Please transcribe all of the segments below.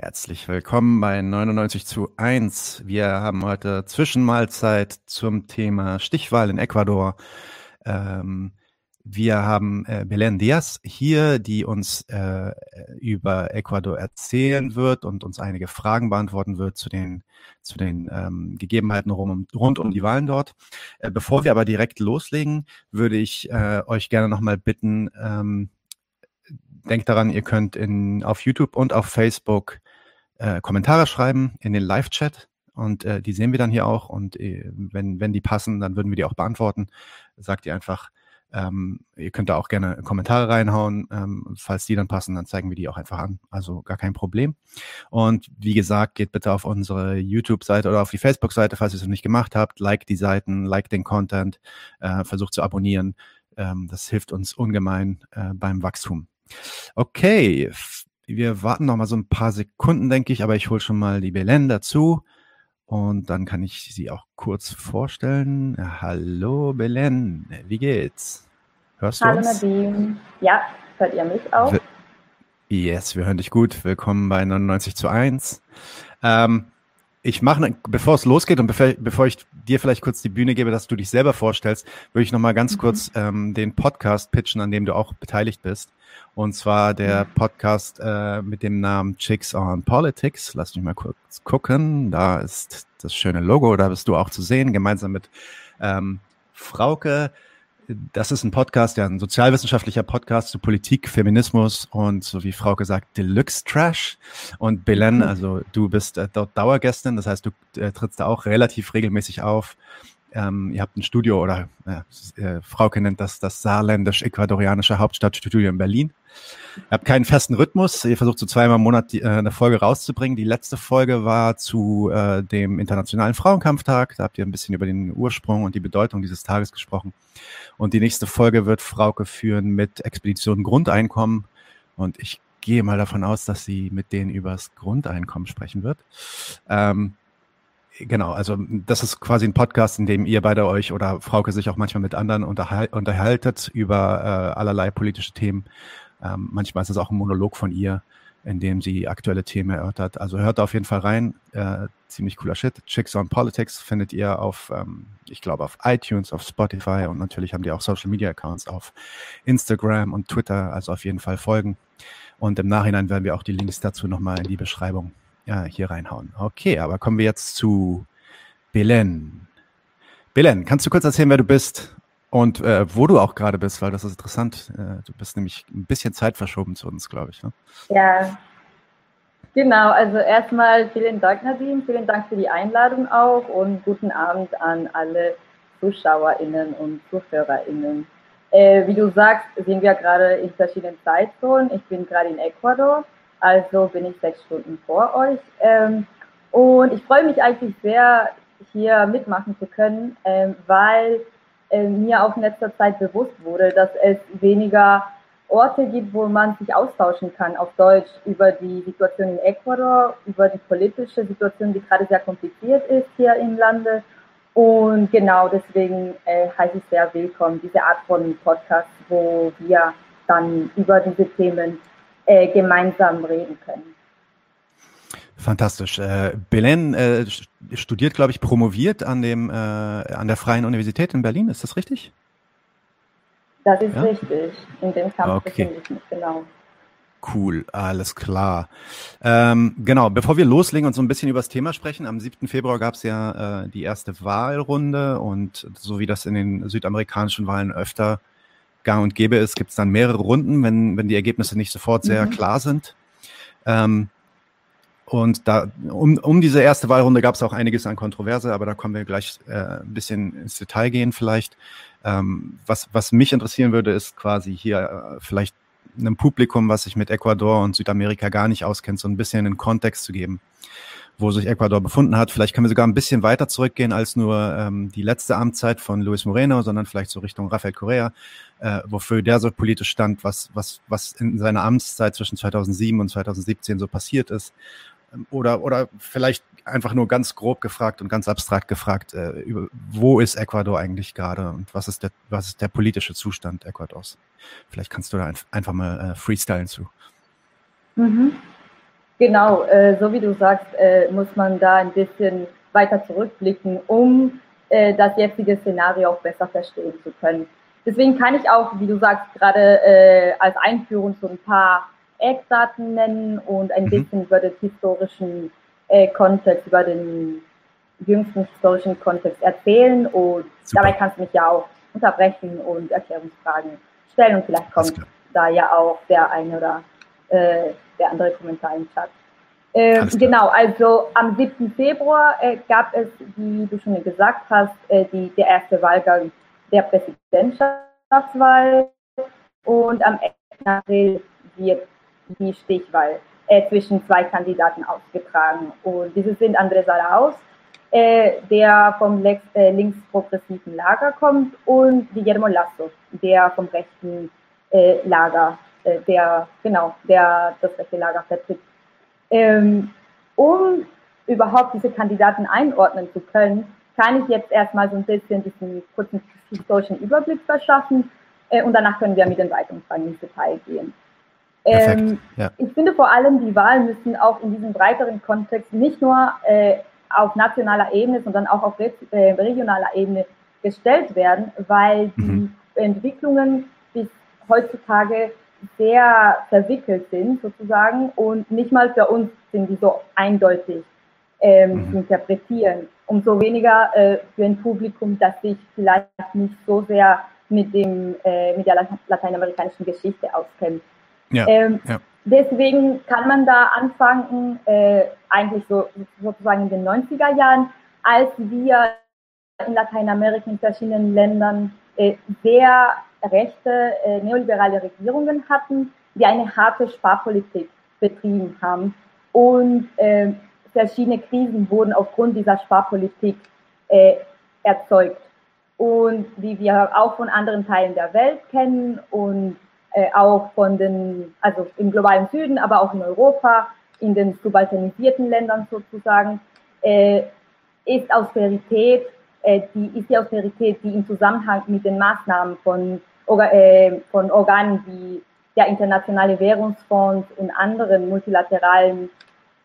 Herzlich willkommen bei 99 zu 1. Wir haben heute Zwischenmahlzeit zum Thema Stichwahl in Ecuador. Ähm, wir haben äh, Belen Diaz hier, die uns äh, über Ecuador erzählen wird und uns einige Fragen beantworten wird zu den, zu den ähm, Gegebenheiten rund, rund um die Wahlen dort. Äh, bevor wir aber direkt loslegen, würde ich äh, euch gerne nochmal bitten, ähm, denkt daran, ihr könnt in, auf YouTube und auf Facebook äh, Kommentare schreiben in den Live-Chat und äh, die sehen wir dann hier auch und äh, wenn, wenn die passen, dann würden wir die auch beantworten. Sagt ihr einfach, ähm, ihr könnt da auch gerne Kommentare reinhauen. Ähm, falls die dann passen, dann zeigen wir die auch einfach an. Also gar kein Problem. Und wie gesagt, geht bitte auf unsere YouTube-Seite oder auf die Facebook-Seite, falls ihr es noch nicht gemacht habt. Like die Seiten, like den Content, äh, versucht zu abonnieren. Ähm, das hilft uns ungemein äh, beim Wachstum. Okay, wir warten noch mal so ein paar Sekunden, denke ich, aber ich hole schon mal die Belen dazu und dann kann ich sie auch kurz vorstellen. Hallo Belen, wie geht's? Hörst du Hallo uns? Nadine. Ja, hört ihr mich auch? Yes, wir hören dich gut. Willkommen bei 99 zu 1. Ähm, ich mache, bevor es losgeht und bevor, bevor, ich dir vielleicht kurz die Bühne gebe, dass du dich selber vorstellst, würde ich noch mal ganz mhm. kurz ähm, den Podcast pitchen, an dem du auch beteiligt bist. Und zwar der mhm. Podcast äh, mit dem Namen Chicks on Politics. Lass mich mal kurz gucken. Da ist das schöne Logo, da bist du auch zu sehen, gemeinsam mit ähm, Frauke. Das ist ein Podcast, ja, ein sozialwissenschaftlicher Podcast zu Politik, Feminismus und so wie Frau gesagt, Deluxe Trash. Und Belen, mhm. also du bist äh, dort Dauergästin, das heißt, du äh, trittst da auch relativ regelmäßig auf. Ähm, ihr habt ein Studio oder äh, äh, Frauke nennt das das saarländisch-ecuadorianische Hauptstadtstudio in Berlin. Ihr habt keinen festen Rhythmus. Ihr versucht so zweimal im Monat die, äh, eine Folge rauszubringen. Die letzte Folge war zu äh, dem Internationalen Frauenkampftag. Da habt ihr ein bisschen über den Ursprung und die Bedeutung dieses Tages gesprochen. Und die nächste Folge wird Frauke führen mit Expedition Grundeinkommen. Und ich gehe mal davon aus, dass sie mit denen übers Grundeinkommen sprechen wird. Ähm, genau, also das ist quasi ein Podcast, in dem ihr beide euch oder Frauke sich auch manchmal mit anderen unterhal unterhaltet über äh, allerlei politische Themen. Ähm, manchmal ist es auch ein Monolog von ihr, in dem sie aktuelle Themen erörtert. Also hört auf jeden Fall rein. Äh, ziemlich cooler Shit. Chicks on Politics findet ihr auf, ähm, ich glaube, auf iTunes, auf Spotify und natürlich haben die auch Social Media Accounts auf Instagram und Twitter. Also auf jeden Fall folgen. Und im Nachhinein werden wir auch die Links dazu nochmal in die Beschreibung ja, hier reinhauen. Okay, aber kommen wir jetzt zu Belen. Belen, kannst du kurz erzählen, wer du bist und äh, wo du auch gerade bist, weil das ist interessant. Äh, du bist nämlich ein bisschen Zeit verschoben zu uns, glaube ich. Ne? Ja, genau. Also erstmal vielen Dank, Nadine. Vielen Dank für die Einladung auch und guten Abend an alle ZuschauerInnen und ZuhörerInnen. Äh, wie du sagst, sind wir gerade in verschiedenen Zeitzonen. Ich bin gerade in Ecuador, also bin ich sechs Stunden vor euch. Ähm, und ich freue mich eigentlich sehr, hier mitmachen zu können, ähm, weil äh, mir auch in letzter Zeit bewusst wurde, dass es weniger Orte gibt, wo man sich austauschen kann auf Deutsch über die Situation in Ecuador, über die politische Situation, die gerade sehr kompliziert ist hier im Lande. Und genau deswegen äh, heiße ich sehr willkommen, diese Art von Podcast, wo wir dann über diese Themen äh, gemeinsam reden können. Fantastisch. Äh, Belen äh, studiert, glaube ich, promoviert an dem äh, an der Freien Universität in Berlin. Ist das richtig? Das ist ja? richtig. In dem Campus okay. befinde ich mich genau. Cool, alles klar. Ähm, genau, bevor wir loslegen und so ein bisschen über das Thema sprechen, am 7. Februar gab es ja äh, die erste Wahlrunde und so wie das in den südamerikanischen Wahlen öfter gang und gäbe ist, gibt es dann mehrere Runden, wenn, wenn die Ergebnisse nicht sofort sehr mhm. klar sind. Ähm, und da, um, um diese erste Wahlrunde gab es auch einiges an Kontroverse, aber da kommen wir gleich äh, ein bisschen ins Detail gehen vielleicht. Ähm, was, was mich interessieren würde, ist quasi hier äh, vielleicht einem Publikum, was sich mit Ecuador und Südamerika gar nicht auskennt, so ein bisschen einen Kontext zu geben, wo sich Ecuador befunden hat. Vielleicht können wir sogar ein bisschen weiter zurückgehen als nur ähm, die letzte Amtszeit von Luis Moreno, sondern vielleicht so Richtung Rafael Correa, äh, wofür der so politisch stand, was, was, was in seiner Amtszeit zwischen 2007 und 2017 so passiert ist oder, oder vielleicht einfach nur ganz grob gefragt und ganz abstrakt gefragt, äh, über, wo ist Ecuador eigentlich gerade und was ist der, was ist der politische Zustand Ecuadors? Vielleicht kannst du da ein, einfach mal äh, freestylen zu. Mhm. Genau, äh, so wie du sagst, äh, muss man da ein bisschen weiter zurückblicken, um äh, das jetzige Szenario auch besser verstehen zu können. Deswegen kann ich auch, wie du sagst, gerade äh, als Einführung so ein paar Eckdaten nennen und ein mhm. bisschen über den historischen äh, Kontext, über den jüngsten historischen Kontext erzählen und Super. dabei kannst du mich ja auch unterbrechen und Erklärungsfragen stellen und vielleicht kommt da ja auch der eine oder äh, der andere Kommentar im Chat. Äh, genau, also am 7. Februar äh, gab es, wie du schon gesagt hast, äh, die, der erste Wahlgang der Präsidentschaftswahl und am 11. April wird die Stichwahl äh, zwischen zwei Kandidaten ausgetragen. Und diese sind Andrés Arauz, äh, der vom äh, linksprogressiven Lager kommt, und Guillermo Lasso, der vom rechten Lager, der, genau, der das rechte Lager vertritt. Ähm, um überhaupt diese Kandidaten einordnen zu können, kann ich jetzt erstmal so ein bisschen diesen kurzen historischen Überblick verschaffen äh, und danach können wir mit den weiteren Fragen ins Detail gehen. Ähm, ja. Ich finde vor allem, die Wahlen müssen auch in diesem breiteren Kontext nicht nur äh, auf nationaler Ebene, sondern auch auf äh, regionaler Ebene gestellt werden, weil mhm. die Entwicklungen bis heutzutage sehr verwickelt sind sozusagen und nicht mal für uns sind die so eindeutig ähm, mhm. zu interpretieren. Umso weniger äh, für ein Publikum, das sich vielleicht nicht so sehr mit, dem, äh, mit der lateinamerikanischen Geschichte auskennt. Ja, ähm, ja. Deswegen kann man da anfangen, äh, eigentlich so sozusagen in den 90er Jahren, als wir in Lateinamerika in verschiedenen Ländern äh, sehr rechte äh, neoliberale Regierungen hatten, die eine harte Sparpolitik betrieben haben. Und äh, verschiedene Krisen wurden aufgrund dieser Sparpolitik äh, erzeugt. Und wie wir auch von anderen Teilen der Welt kennen und äh, auch von den, also im globalen Süden, aber auch in Europa, in den subalternisierten Ländern sozusagen, äh, ist Austerität, äh, die ist die Austerität, die im Zusammenhang mit den Maßnahmen von äh, von Organen wie der Internationale Währungsfonds und anderen multilateralen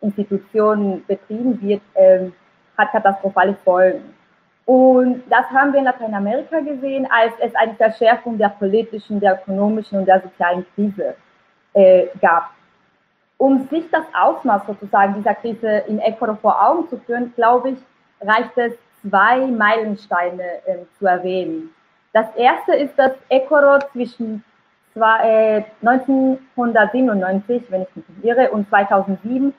Institutionen betrieben wird, äh, hat katastrophale Folgen. Und das haben wir in Lateinamerika gesehen, als es eine Verschärfung der politischen, der ökonomischen und der sozialen Krise äh, gab. Um sich das Ausmaß sozusagen dieser Krise in Ecuador vor Augen zu führen, glaube ich, reicht es, zwei Meilensteine äh, zu erwähnen. Das erste ist, dass Ecuador zwischen zwei, äh, 1997, wenn ich mich nicht irre, und 2007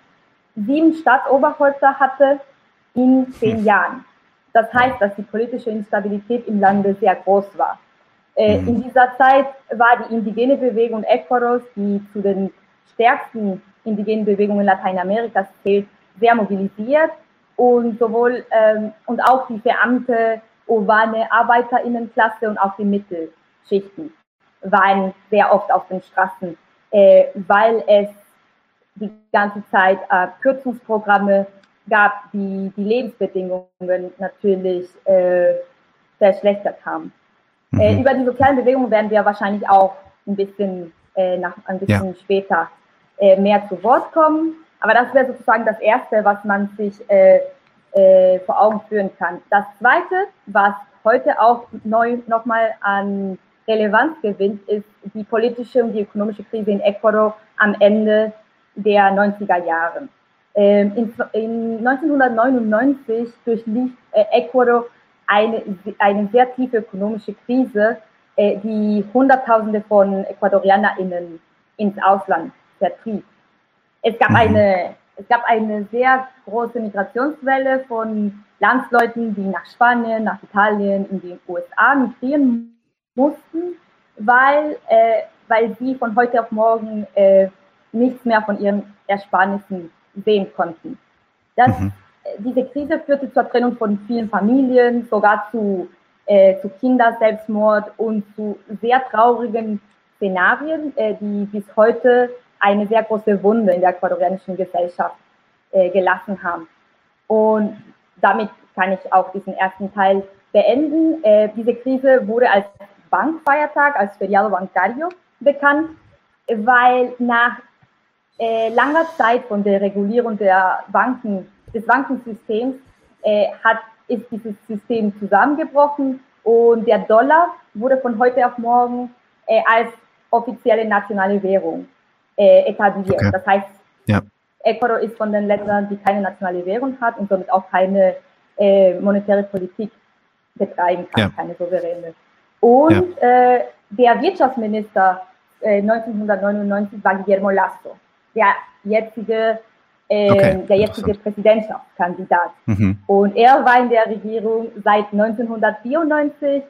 sieben Staatsoberhäupter hatte in zehn hm. Jahren. Das heißt, dass die politische Instabilität im Lande sehr groß war. Äh, hm. in dieser Zeit war die indigene Bewegung Ecuadors, die zu den stärksten indigenen Bewegungen Lateinamerikas zählt, sehr mobilisiert und sowohl ähm, und auch die Beamte urbane Arbeiterinnenklasse und auch die Mittelschichten waren sehr oft auf den Straßen, äh, weil es die ganze Zeit äh, Kürzungsprogramme gab, die die Lebensbedingungen natürlich äh, verschlechtert haben. Mhm. Äh, über die sozialen Bewegungen werden wir wahrscheinlich auch ein bisschen, äh, nach, ein bisschen ja. später äh, mehr zu Wort kommen. Aber das wäre sozusagen das Erste, was man sich äh, äh, vor Augen führen kann. Das Zweite, was heute auch neu nochmal an Relevanz gewinnt, ist die politische und die ökonomische Krise in Ecuador am Ende der 90er Jahre. Ähm, in, in 1999 durchlief äh, Ecuador eine, eine sehr tiefe ökonomische Krise, äh, die Hunderttausende von EcuadorianerInnen ins Ausland vertrieb. Es gab mhm. eine es gab eine sehr große Migrationswelle von Landsleuten, die nach Spanien, nach Italien, in die USA migrieren mussten, weil, äh, weil sie von heute auf morgen äh, nichts mehr von ihren Ersparnissen sehen konnten. Das, mhm. Diese Krise führte zur Trennung von vielen Familien, sogar zu, äh, zu Kinderselbstmord und zu sehr traurigen Szenarien, äh, die bis heute eine sehr große Wunde in der ecuadorianischen Gesellschaft äh, gelassen haben. Und damit kann ich auch diesen ersten Teil beenden. Äh, diese Krise wurde als Bankfeiertag, als Feriado Bancario bekannt, weil nach äh, langer Zeit von der Regulierung der Banken, des Bankensystems äh, hat, ist dieses System zusammengebrochen und der Dollar wurde von heute auf morgen äh, als offizielle nationale Währung äh, etabliert. Okay. Das heißt, ja. Ecuador ist von den Ländern, die keine nationale Währung hat und somit auch keine äh, monetäre Politik betreiben kann, ja. keine souveräne. Und ja. äh, der Wirtschaftsminister äh, 1999 war Guillermo Lasso, der jetzige, äh, okay. der jetzige Präsidentschaftskandidat. Mhm. Und er war in der Regierung seit 1994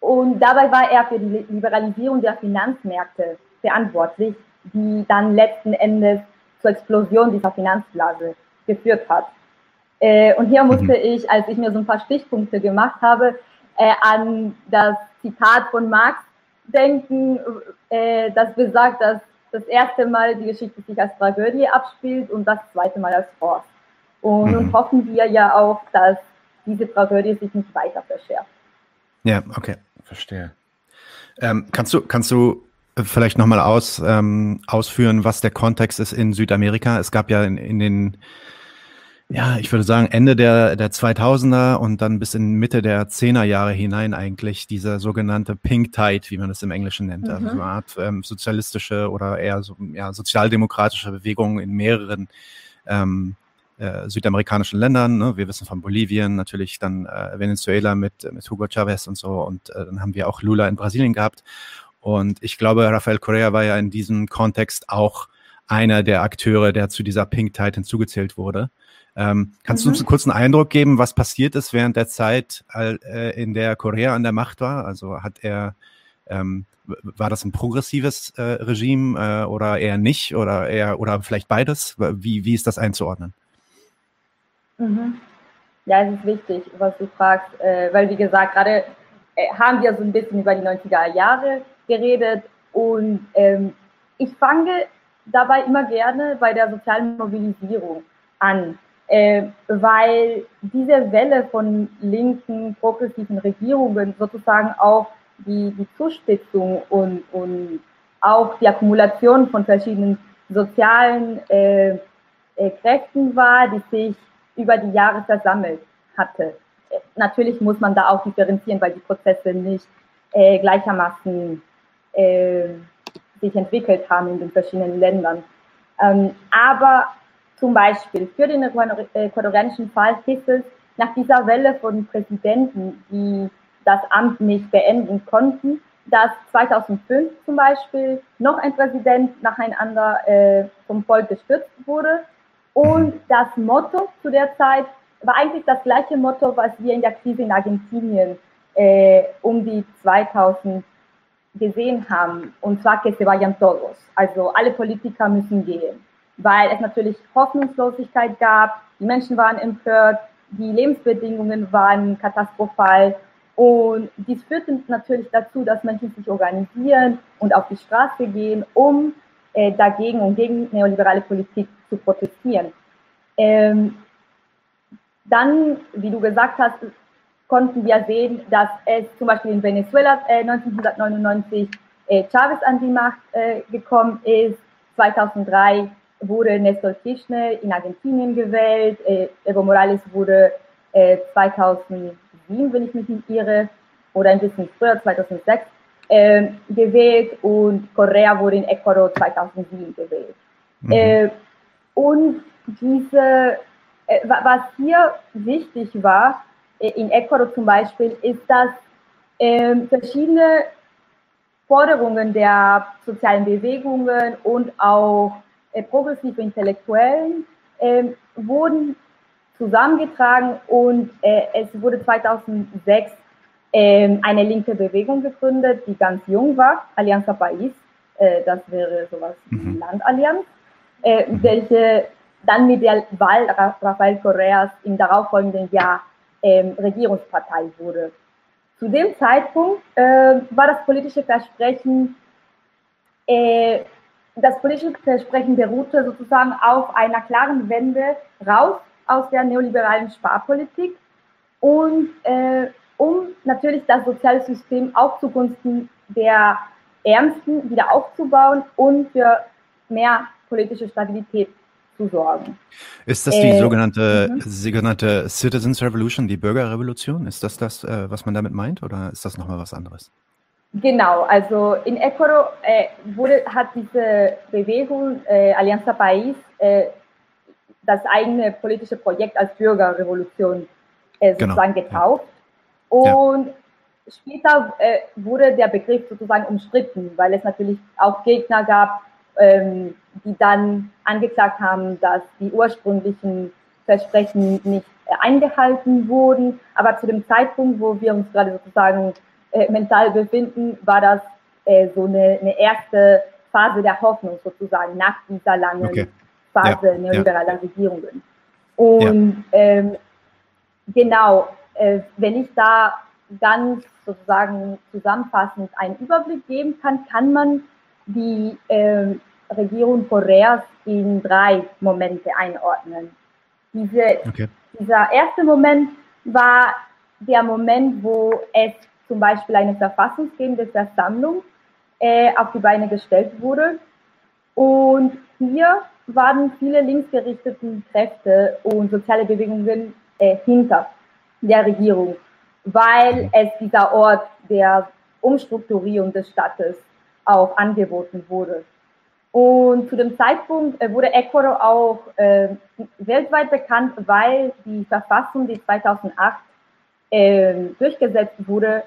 und dabei war er für die Liberalisierung der Finanzmärkte verantwortlich, die dann letzten Endes zur Explosion dieser Finanzblase geführt hat. Äh, und hier musste mhm. ich, als ich mir so ein paar Stichpunkte gemacht habe, äh, an das Zitat von Marx denken, äh, das besagt, dass das erste Mal die Geschichte sich als Tragödie abspielt und das zweite Mal als Forst. Und mhm. nun hoffen wir ja auch, dass diese Tragödie sich nicht weiter verschärft. Ja, okay, verstehe. Ähm, kannst du, kannst du vielleicht nochmal aus, ähm, ausführen, was der Kontext ist in Südamerika? Es gab ja in, in den ja, ich würde sagen, Ende der, der 2000er und dann bis in Mitte der 10er Jahre hinein eigentlich diese sogenannte Pink Tide, wie man es im Englischen nennt, also mhm. also eine Art ähm, sozialistische oder eher so, ja, sozialdemokratische Bewegung in mehreren ähm, äh, südamerikanischen Ländern. Ne? Wir wissen von Bolivien, natürlich dann äh, Venezuela mit, mit Hugo Chavez und so und äh, dann haben wir auch Lula in Brasilien gehabt. Und ich glaube, Rafael Correa war ja in diesem Kontext auch einer der Akteure, der zu dieser Pink Tide hinzugezählt wurde. Ähm, kannst mhm. du uns einen kurzen Eindruck geben, was passiert ist während der Zeit, äh, in der Korea an der Macht war? Also hat er, ähm, war das ein progressives äh, Regime äh, oder eher nicht oder eher oder vielleicht beides? Wie, wie ist das einzuordnen? Mhm. Ja, es ist wichtig, was du fragst, äh, weil wie gesagt, gerade äh, haben wir so ein bisschen über die 90er Jahre geredet und ähm, ich fange dabei immer gerne bei der sozialen Mobilisierung an äh, weil diese Welle von linken, progressiven Regierungen sozusagen auch die, die Zuspitzung und, und auch die Akkumulation von verschiedenen sozialen äh, äh, Kräften war, die sich über die Jahre versammelt hatte. Äh, natürlich muss man da auch differenzieren, weil die Prozesse nicht äh, gleichermaßen äh, sich entwickelt haben in den verschiedenen Ländern. Ähm, aber zum Beispiel für den ecuadorianischen Fall hieß es, nach dieser Welle von Präsidenten, die das Amt nicht beenden konnten, dass 2005 zum Beispiel noch ein Präsident nacheinander äh, vom Volk gestürzt wurde. Und das Motto zu der Zeit war eigentlich das gleiche Motto, was wir in der Krise in Argentinien äh, um die 2000 gesehen haben. Und zwar que se vayan todos. Also alle Politiker müssen gehen weil es natürlich Hoffnungslosigkeit gab, die Menschen waren empört, die Lebensbedingungen waren katastrophal. Und dies führte natürlich dazu, dass Menschen sich organisieren und auf die Straße gehen, um äh, dagegen und gegen neoliberale Politik zu protestieren. Ähm, dann, wie du gesagt hast, konnten wir sehen, dass es zum Beispiel in Venezuela äh, 1999 äh, Chavez an die Macht äh, gekommen ist, 2003 wurde Nestor Kirchner in Argentinien gewählt. Äh, Evo Morales wurde äh, 2007, wenn ich mich nicht irre, oder ein bisschen früher, 2006, äh, gewählt und Correa wurde in Ecuador 2007 gewählt. Mhm. Äh, und diese, äh, was hier wichtig war, äh, in Ecuador zum Beispiel, ist, dass ähm, verschiedene Forderungen der sozialen Bewegungen und auch progressive Intellektuellen äh, wurden zusammengetragen und äh, es wurde 2006 äh, eine linke Bewegung gegründet, die ganz jung war, Alianza País, äh, das wäre sowas wie mhm. Landallianz, äh, mhm. welche dann mit der Wahl Rafael Correas im darauffolgenden Jahr ähm, Regierungspartei wurde. Zu dem Zeitpunkt äh, war das politische Versprechen äh, das politische Versprechen beruhte sozusagen auf einer klaren Wende raus aus der neoliberalen Sparpolitik und äh, um natürlich das soziale System auch zugunsten der Ärmsten wieder aufzubauen und für mehr politische Stabilität zu sorgen. Ist das die äh, sogenannte, mhm. sogenannte Citizens Revolution, die Bürgerrevolution? Ist das das, äh, was man damit meint oder ist das nochmal was anderes? Genau, also in Ecuador äh, wurde, hat diese Bewegung äh, Alianza País äh, das eigene politische Projekt als Bürgerrevolution äh, genau, sozusagen genau. getauft. Und ja. später äh, wurde der Begriff sozusagen umstritten, weil es natürlich auch Gegner gab, ähm, die dann angeklagt haben, dass die ursprünglichen Versprechen nicht äh, eingehalten wurden. Aber zu dem Zeitpunkt, wo wir uns gerade sozusagen äh, mental befinden, war das äh, so eine, eine, erste Phase der Hoffnung sozusagen nach dieser langen okay. Phase ja, neoliberaler ja. Regierungen. Und ja. ähm, genau, äh, wenn ich da ganz sozusagen zusammenfassend einen Überblick geben kann, kann man die äh, Regierung Koreas in drei Momente einordnen. Diese, okay. Dieser erste Moment war der Moment, wo es zum Beispiel eine verfassungsgebende Versammlung äh, auf die Beine gestellt wurde. Und hier waren viele linksgerichteten Kräfte und soziale Bewegungen äh, hinter der Regierung, weil es dieser Ort der Umstrukturierung des Staates auch angeboten wurde. Und zu dem Zeitpunkt äh, wurde Ecuador auch äh, weltweit bekannt, weil die Verfassung, die 2008 äh, durchgesetzt wurde,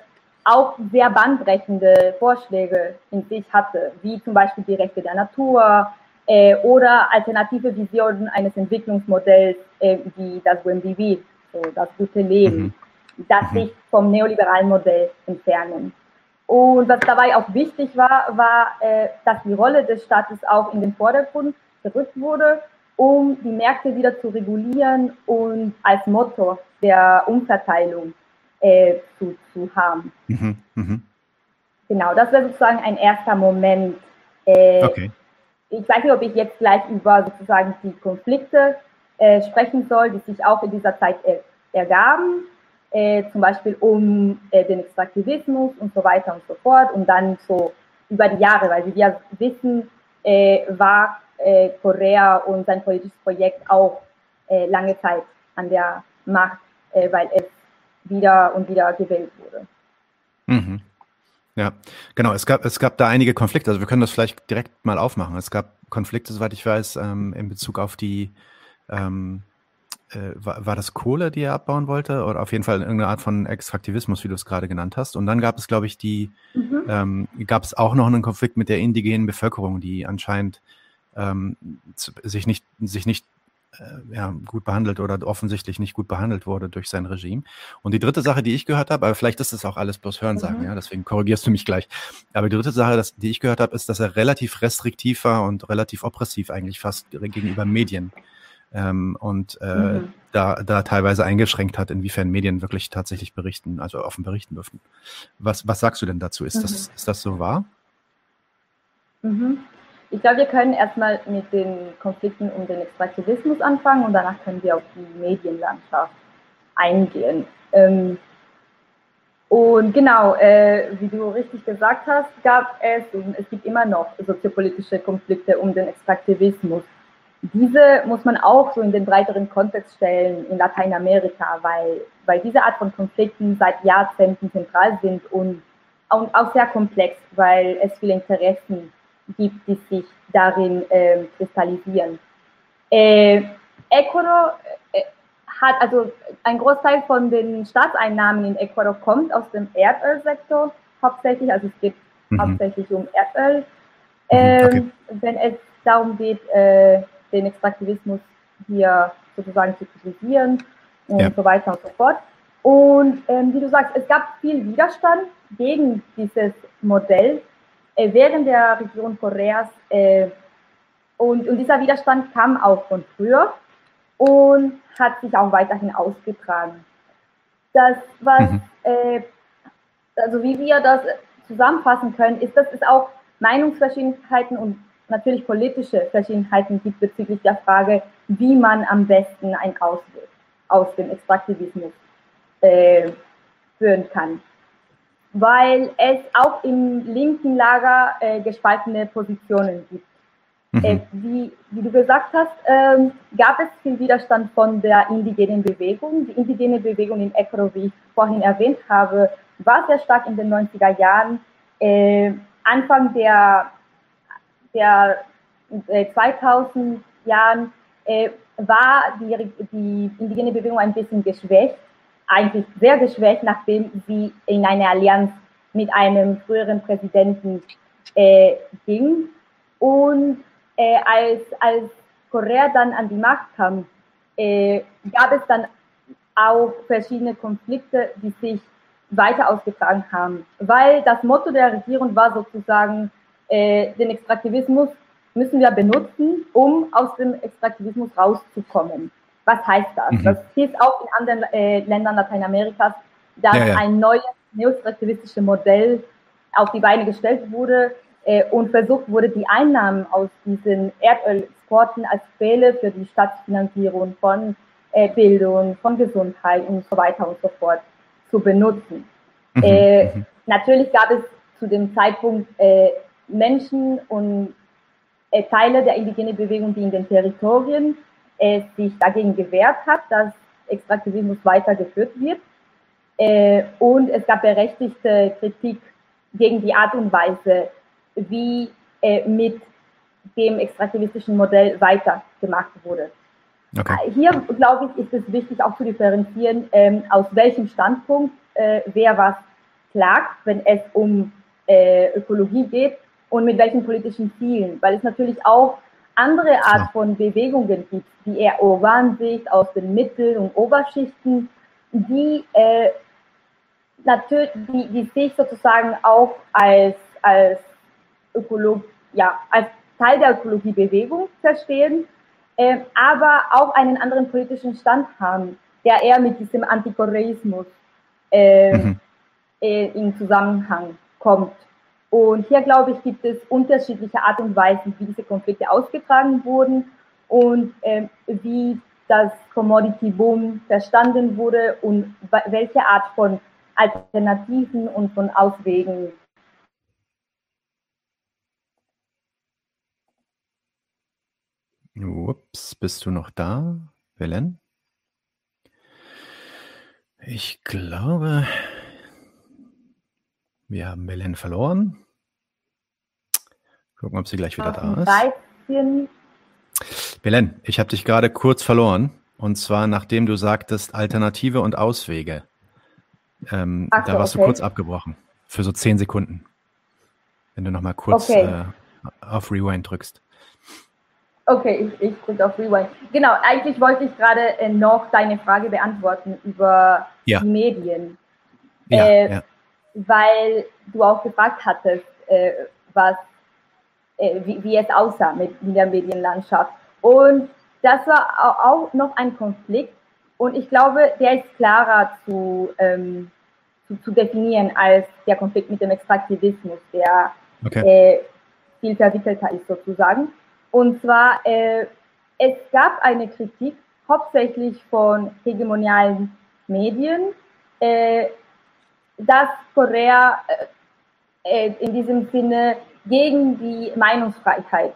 auch sehr bahnbrechende Vorschläge in sich hatte, wie zum Beispiel die Rechte der Natur äh, oder alternative Visionen eines Entwicklungsmodells äh, wie das WMDV, so das gute Leben, mhm. das mhm. sich vom neoliberalen Modell entfernen. Und was dabei auch wichtig war, war, äh, dass die Rolle des Staates auch in den Vordergrund gerückt wurde, um die Märkte wieder zu regulieren und als Motor der Umverteilung äh, zu, zu haben. Mhm, mh. Genau, das wäre sozusagen ein erster Moment. Äh, okay. Ich weiß nicht, ob ich jetzt gleich über sozusagen die Konflikte äh, sprechen soll, die sich auch in dieser Zeit er, ergaben äh, zum Beispiel um äh, den Extraktivismus und so weiter und so fort und dann so über die Jahre, weil wie wir wissen, äh, war Korea und sein politisches Projekt auch lange Zeit an der Macht, weil es wieder und wieder gewählt wurde. Mhm. Ja, genau. Es gab, es gab da einige Konflikte. Also wir können das vielleicht direkt mal aufmachen. Es gab Konflikte, soweit ich weiß, ähm, in Bezug auf die ähm, äh, war, war das Kohle, die er abbauen wollte? Oder auf jeden Fall irgendeine Art von Extraktivismus, wie du es gerade genannt hast. Und dann gab es, glaube ich, die, mhm. ähm, gab es auch noch einen Konflikt mit der indigenen Bevölkerung, die anscheinend ähm, sich nicht, sich nicht ja, gut behandelt oder offensichtlich nicht gut behandelt wurde durch sein Regime. Und die dritte Sache, die ich gehört habe, aber vielleicht ist das auch alles bloß Hörensagen, mhm. ja, deswegen korrigierst du mich gleich. Aber die dritte Sache, das, die ich gehört habe, ist, dass er relativ restriktiv war und relativ oppressiv eigentlich fast gegenüber Medien ähm, und äh, mhm. da, da teilweise eingeschränkt hat, inwiefern Medien wirklich tatsächlich berichten, also offen berichten dürfen. Was, was sagst du denn dazu? Ist, mhm. das, ist das so wahr? Mhm. Ich glaube, wir können erstmal mit den Konflikten um den Extraktivismus anfangen und danach können wir auf die Medienlandschaft eingehen. Ähm, und genau, äh, wie du richtig gesagt hast, gab es und es gibt immer noch soziopolitische Konflikte um den Extraktivismus diese muss man auch so in den breiteren Kontext stellen in Lateinamerika, weil, weil diese Art von Konflikten seit Jahrzehnten zentral sind und, und auch sehr komplex, weil es viele Interessen gibt, die sich darin äh, kristallisieren. Äh, Ecuador hat, also ein Großteil von den Staatseinnahmen in Ecuador kommt aus dem Erdölsektor hauptsächlich, also es geht mhm. hauptsächlich um Erdöl. Ähm, okay. Wenn es darum geht, äh, den Extraktivismus hier sozusagen zu kritisieren und ja. so weiter und so fort. Und ähm, wie du sagst, es gab viel Widerstand gegen dieses Modell während der Regierung Koreas. Äh, und, und dieser Widerstand kam auch von früher und hat sich auch weiterhin ausgetragen. Das, was, mhm. äh, also wie wir das zusammenfassen können, ist, dass es auch Meinungsverschiedenheiten und natürlich politische Verschiedenheiten gibt bezüglich der Frage, wie man am besten einen Ausweg aus dem Extraktivismus äh, führen kann. Weil es auch im linken Lager äh, gespaltene Positionen gibt. Mhm. Äh, wie, wie, du gesagt hast, ähm, gab es viel Widerstand von der indigenen Bewegung. Die indigene Bewegung in Ecuador, wie ich vorhin erwähnt habe, war sehr stark in den 90er Jahren. Äh, Anfang der, der äh, 2000 Jahren äh, war die, die indigene Bewegung ein bisschen geschwächt, eigentlich sehr geschwächt, nachdem sie in eine Allianz mit einem früheren Präsidenten äh, ging. Und äh, als, als Korea dann an die Macht kam, äh, gab es dann auch verschiedene Konflikte, die sich weiter ausgetragen haben. Weil das Motto der Regierung war sozusagen, äh, den Extraktivismus müssen wir benutzen, um aus dem Extraktivismus rauszukommen. Was heißt das? Mhm. Das hieß auch in anderen äh, Ländern Lateinamerikas, dass ja, ja. ein neues neoextraktivistisches Modell auf die Beine gestellt wurde äh, und versucht wurde, die Einnahmen aus diesen Erdölexporten als Quelle für die Staatsfinanzierung von äh, Bildung, von Gesundheit und so weiter und so fort zu benutzen. Mhm. Äh, mhm. natürlich gab es zu dem Zeitpunkt äh, Menschen und äh, Teile der indigenen Bewegung, die in den Territorien äh, sich dagegen gewehrt hat, dass Extraktivismus weitergeführt wird. Äh, und es gab berechtigte Kritik gegen die Art und Weise, wie äh, mit dem extraktivistischen Modell weitergemacht wurde. Okay. Äh, hier, glaube ich, ist es wichtig auch zu differenzieren, ähm, aus welchem Standpunkt äh, wer was klagt, wenn es um äh, Ökologie geht und mit welchen politischen Zielen, weil es natürlich auch andere Art von Bewegungen gibt, die eher urban Sicht aus den Mittel- und Oberschichten, die äh, natürlich, die, die sich sozusagen auch als, als Ökolog, ja, als Teil der Ökologiebewegung verstehen, äh, aber auch einen anderen politischen Stand haben, der eher mit diesem Antikoreismus äh, mhm. äh, in Zusammenhang kommt. Und hier, glaube ich, gibt es unterschiedliche Art und Weisen, wie diese Konflikte ausgetragen wurden und äh, wie das Commodity Boom verstanden wurde und welche Art von Alternativen und von Auswegen Ups, bist du noch da, Belen? Ich glaube, wir haben Belen verloren. Gucken, ob sie gleich wieder da ist. Belen, ich habe dich gerade kurz verloren. Und zwar, nachdem du sagtest, Alternative und Auswege. Ähm, so, da warst okay. du kurz abgebrochen. Für so zehn Sekunden. Wenn du nochmal kurz okay. äh, auf Rewind drückst. Okay, ich, ich drücke auf Rewind. Genau, eigentlich wollte ich gerade äh, noch deine Frage beantworten über ja. die Medien. Ja, äh, ja. Weil du auch gefragt hattest, äh, was, äh, wie, wie, es aussah mit, mit der Medienlandschaft. Und das war auch noch ein Konflikt. Und ich glaube, der ist klarer zu, ähm, zu, zu, definieren als der Konflikt mit dem Extraktivismus, der okay. Äh, viel verwickelter ist sozusagen. Und zwar, äh, es gab eine Kritik hauptsächlich von hegemonialen Medien, äh, dass Korea äh, äh in diesem Sinne gegen die Meinungsfreiheit,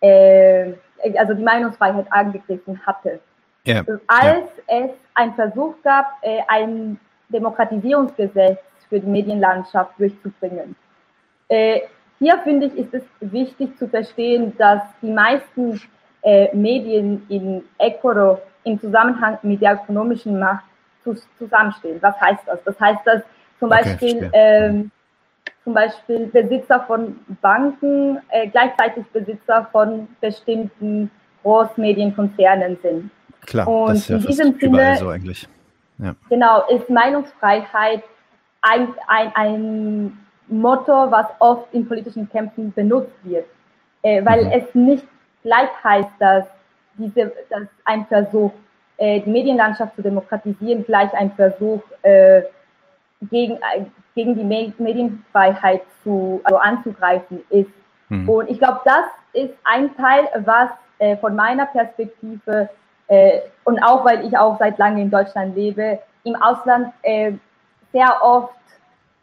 äh, also die Meinungsfreiheit angegriffen hatte. Yeah. Als yeah. es einen Versuch gab, äh, ein Demokratisierungsgesetz für die Medienlandschaft durchzubringen. Äh, hier finde ich, ist es wichtig zu verstehen, dass die meisten äh, Medien in Ecuador im Zusammenhang mit der ökonomischen Macht zusammenstehen. Was heißt das? Das heißt, dass zum okay, Beispiel, ähm, zum Beispiel Besitzer von Banken äh, gleichzeitig Besitzer von bestimmten Großmedienkonzernen sind. Klar, und das ist ja in diesem Sinne, so eigentlich. Ja. Genau, ist Meinungsfreiheit ein, ein, ein Motto, was oft in politischen Kämpfen benutzt wird, äh, weil mhm. es nicht gleich heißt, dass, diese, dass ein Versuch, äh, die Medienlandschaft zu demokratisieren, gleich ein Versuch äh, gegen, äh, gegen die Medienfreiheit zu, also anzugreifen ist. Mhm. Und ich glaube, das ist ein Teil, was äh, von meiner Perspektive äh, und auch weil ich auch seit langem in Deutschland lebe, im Ausland sehr oft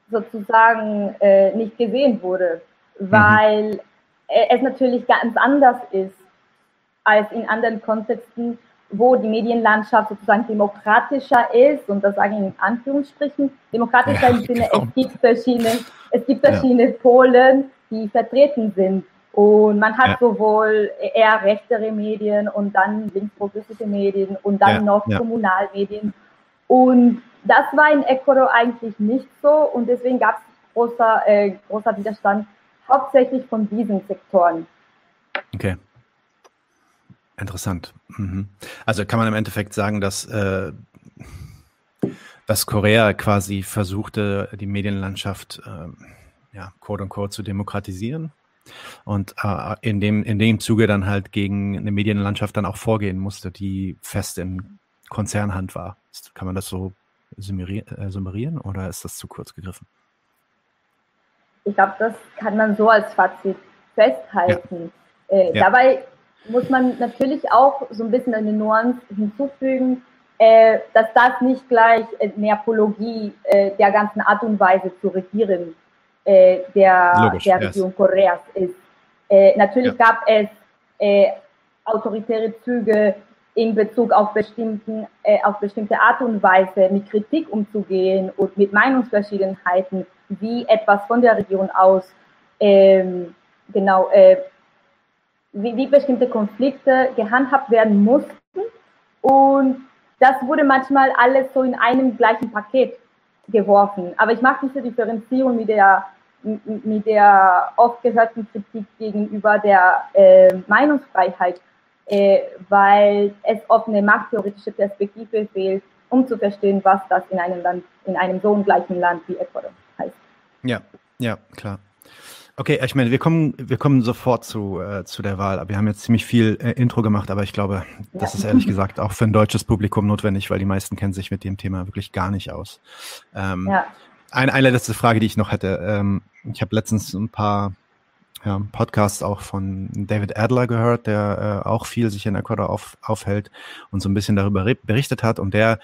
sozusagen äh, nicht gesehen wurde, mhm. weil mhm. äh, es natürlich ganz anders ist als in anderen Kontexten, wo die Medienlandschaft sozusagen demokratischer ist, und das sage ich in Anführungsstrichen, demokratischer ja, im Sinne, genau. es gibt verschiedene, es gibt verschiedene ja. Polen, die vertreten sind. Und man hat ja. sowohl eher rechtere Medien und dann linksprogressive Medien und dann noch Kommunalmedien. Und das war in Ecuador eigentlich nicht so und deswegen gab es großer, äh, großer Widerstand, hauptsächlich von diesen Sektoren. Okay. Interessant. Mhm. Also kann man im Endeffekt sagen, dass, äh, dass Korea quasi versuchte, die Medienlandschaft, äh, ja, quote unquote, zu demokratisieren und äh, in, dem, in dem Zuge dann halt gegen eine Medienlandschaft dann auch vorgehen musste, die fest in Konzernhand war. Kann man das so äh, summarieren oder ist das zu kurz gegriffen? Ich glaube, das kann man so als Fazit festhalten. Ja. Äh, ja. Dabei muss man natürlich auch so ein bisschen eine Nuance hinzufügen, äh, dass das nicht gleich eine Apologie äh, der ganzen Art und Weise zu regieren äh, der, Logisch, der Region yes. Koreas ist. Äh, natürlich ja. gab es äh, autoritäre Züge in Bezug auf, bestimmten, äh, auf bestimmte Art und Weise mit Kritik umzugehen und mit Meinungsverschiedenheiten, wie etwas von der Region aus ähm, genau äh, wie, wie bestimmte Konflikte gehandhabt werden mussten. Und das wurde manchmal alles so in einem gleichen Paket geworfen. Aber ich mache diese Differenzierung mit der, mit der oft gehörten Kritik gegenüber der äh, Meinungsfreiheit, äh, weil es oft eine machttheoretische Perspektive fehlt, um zu verstehen, was das in einem Land, in einem so ungleichen Land wie Ecuador heißt. Ja, ja, klar. Okay, ich meine, wir kommen, wir kommen sofort zu, äh, zu der Wahl. Wir haben jetzt ziemlich viel äh, Intro gemacht, aber ich glaube, das ja. ist ehrlich gesagt auch für ein deutsches Publikum notwendig, weil die meisten kennen sich mit dem Thema wirklich gar nicht aus. Ähm, ja. eine, eine letzte Frage, die ich noch hätte. Ähm, ich habe letztens ein paar ja, Podcasts auch von David Adler gehört, der äh, auch viel sich in Ecuador auf, aufhält und so ein bisschen darüber berichtet hat. Und der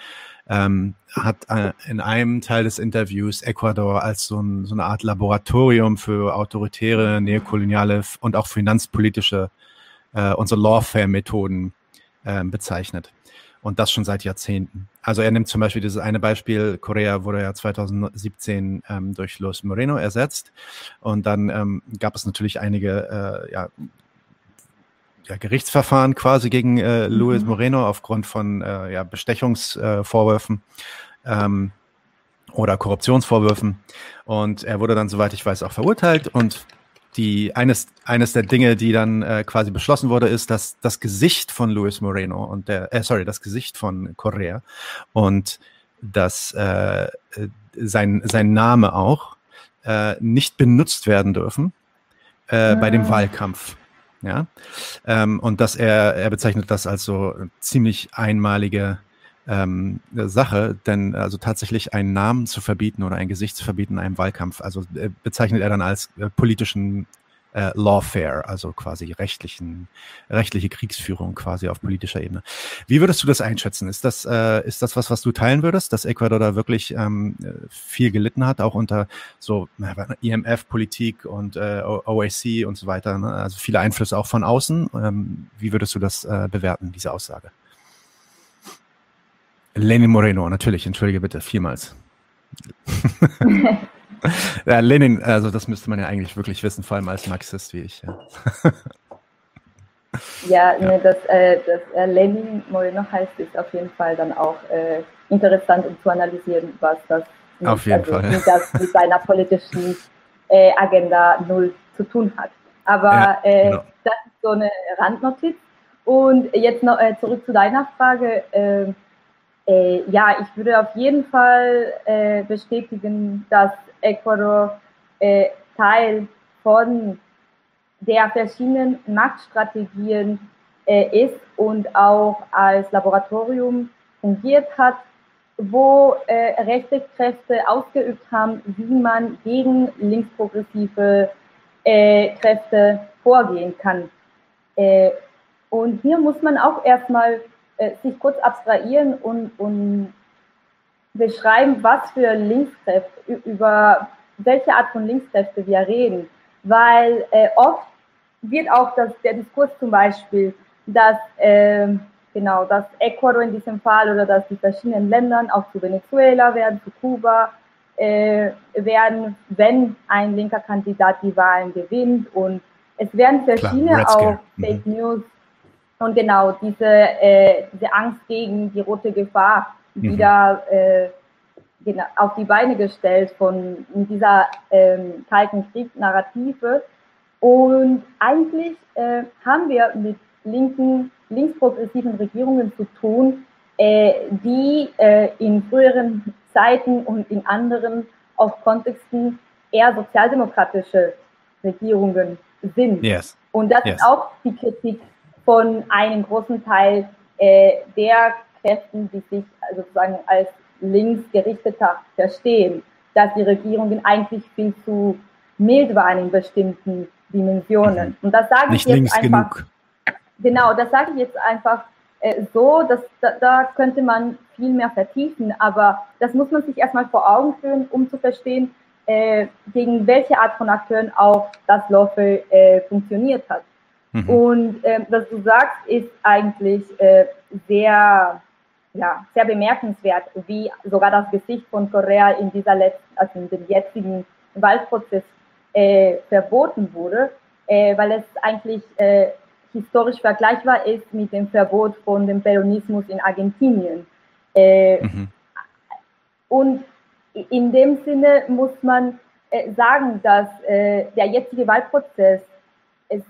ähm, hat äh, in einem Teil des Interviews Ecuador als so, ein, so eine Art Laboratorium für autoritäre, neokoloniale und auch finanzpolitische äh, so Lawfare-Methoden äh, bezeichnet. Und das schon seit Jahrzehnten. Also er nimmt zum Beispiel dieses eine Beispiel, Korea wurde ja 2017 ähm, durch Luis Moreno ersetzt. Und dann ähm, gab es natürlich einige äh, ja, ja, Gerichtsverfahren quasi gegen äh, Luis mhm. Moreno aufgrund von äh, ja, Bestechungsvorwürfen ähm, oder Korruptionsvorwürfen. Und er wurde dann, soweit ich weiß, auch verurteilt. Und die eines, eines der Dinge, die dann äh, quasi beschlossen wurde, ist, dass das Gesicht von Luis Moreno und der, äh, sorry, das Gesicht von Correa und dass äh, sein, sein Name auch äh, nicht benutzt werden dürfen äh, bei dem ah. Wahlkampf. Ja, ähm, und dass er, er bezeichnet das als so ziemlich einmalige ähm, Sache, denn also tatsächlich einen Namen zu verbieten oder ein Gesicht zu verbieten in einem Wahlkampf, also äh, bezeichnet er dann als äh, politischen äh, Lawfare, also quasi rechtlichen, rechtliche Kriegsführung quasi auf politischer Ebene. Wie würdest du das einschätzen? Ist das, äh, ist das was, was du teilen würdest, dass Ecuador da wirklich ähm, viel gelitten hat, auch unter so IMF-Politik und äh, OAC und so weiter, ne? also viele Einflüsse auch von außen. Ähm, wie würdest du das äh, bewerten, diese Aussage? Lenin Moreno, natürlich, entschuldige bitte, vielmals. ja, Lenin, also das müsste man ja eigentlich wirklich wissen, vor allem als Marxist wie ich. Ja, ja, ja. Nee, dass, äh, dass äh, Lenin Moreno heißt, ist auf jeden Fall dann auch äh, interessant, um zu analysieren, was das, mit, auf jeden also, Fall, ja. das mit seiner politischen äh, Agenda null zu tun hat. Aber äh, genau. das ist so eine Randnotiz. Und jetzt noch äh, zurück zu deiner Frage. Äh, ja, ich würde auf jeden Fall äh, bestätigen, dass Ecuador äh, Teil von der verschiedenen Machtstrategien äh, ist und auch als Laboratorium fungiert hat, wo äh, rechte Kräfte ausgeübt haben, wie man gegen linksprogressive äh, Kräfte vorgehen kann. Äh, und hier muss man auch erstmal äh, sich kurz abstrahieren und, und beschreiben, was für Linkskräfte, über welche Art von Linkskräfte wir reden. Weil äh, oft wird auch das, der Diskurs zum Beispiel, dass äh, genau, dass Ecuador in diesem Fall oder dass die verschiedenen Länder, auch zu Venezuela werden, zu Kuba äh, werden, wenn ein linker Kandidat die Wahlen gewinnt und es werden verschiedene auch mhm. Fake mhm. News und genau diese, äh, diese Angst gegen die rote Gefahr mhm. wieder äh, genau, auf die Beine gestellt von dieser ähm, kalten Kriegsnarrative. Und eigentlich äh, haben wir mit linken, linksprogressiven Regierungen zu tun, äh, die äh, in früheren Zeiten und in anderen auch Kontexten eher sozialdemokratische Regierungen sind. Yes. Und das yes. ist auch die Kritik von einem großen Teil äh, der Kräften, die sich sozusagen als linksgerichteter verstehen, dass die Regierungen eigentlich viel zu mild waren in bestimmten Dimensionen. Mhm. Und das sage Nicht ich jetzt einfach. Genug. Genau, das sage ich jetzt einfach äh, so, dass da, da, könnte man viel mehr vertiefen, aber das muss man sich erstmal vor Augen führen, um zu verstehen, äh, gegen welche Art von Akteuren auch das Lofe äh, funktioniert hat. Mhm. Und äh, was du sagst, ist eigentlich äh, sehr ja, sehr bemerkenswert, wie sogar das Gesicht von Korea in dieser letzten, also in dem jetzigen Wahlprozess äh, verboten wurde, äh, weil es eigentlich äh, historisch vergleichbar ist mit dem Verbot von dem Peronismus in Argentinien. Äh, mhm. Und in dem Sinne muss man äh, sagen, dass äh, der jetzige Wahlprozess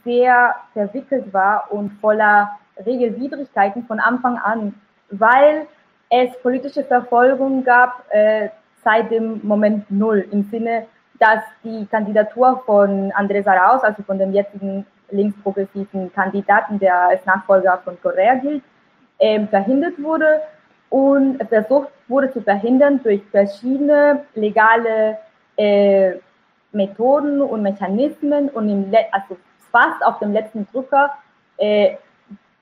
sehr verwickelt war und voller Regelwidrigkeiten von Anfang an weil es politische Verfolgung gab äh, seit dem Moment Null, im Sinne, dass die Kandidatur von Andrés Arauz, also von dem jetzigen linksprogressiven Kandidaten, der als Nachfolger von Correa gilt, äh, verhindert wurde und versucht wurde zu verhindern durch verschiedene legale äh, Methoden und Mechanismen und im, also fast auf dem letzten Drücker äh,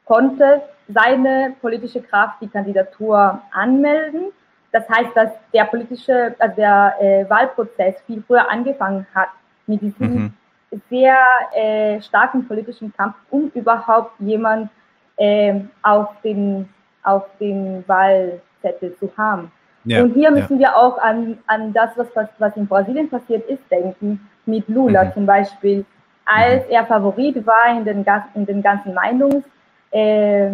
konnte seine politische Kraft die Kandidatur anmelden. Das heißt, dass der politische, also der äh, Wahlprozess viel früher angefangen hat mit diesem mhm. sehr äh, starken politischen Kampf, um überhaupt jemand äh, auf den auf den Wahlzettel zu haben. Ja, und hier müssen ja. wir auch an, an das, was, was in Brasilien passiert ist, denken, mit Lula mhm. zum Beispiel, als mhm. er Favorit war in den, in den ganzen Meinungs- äh,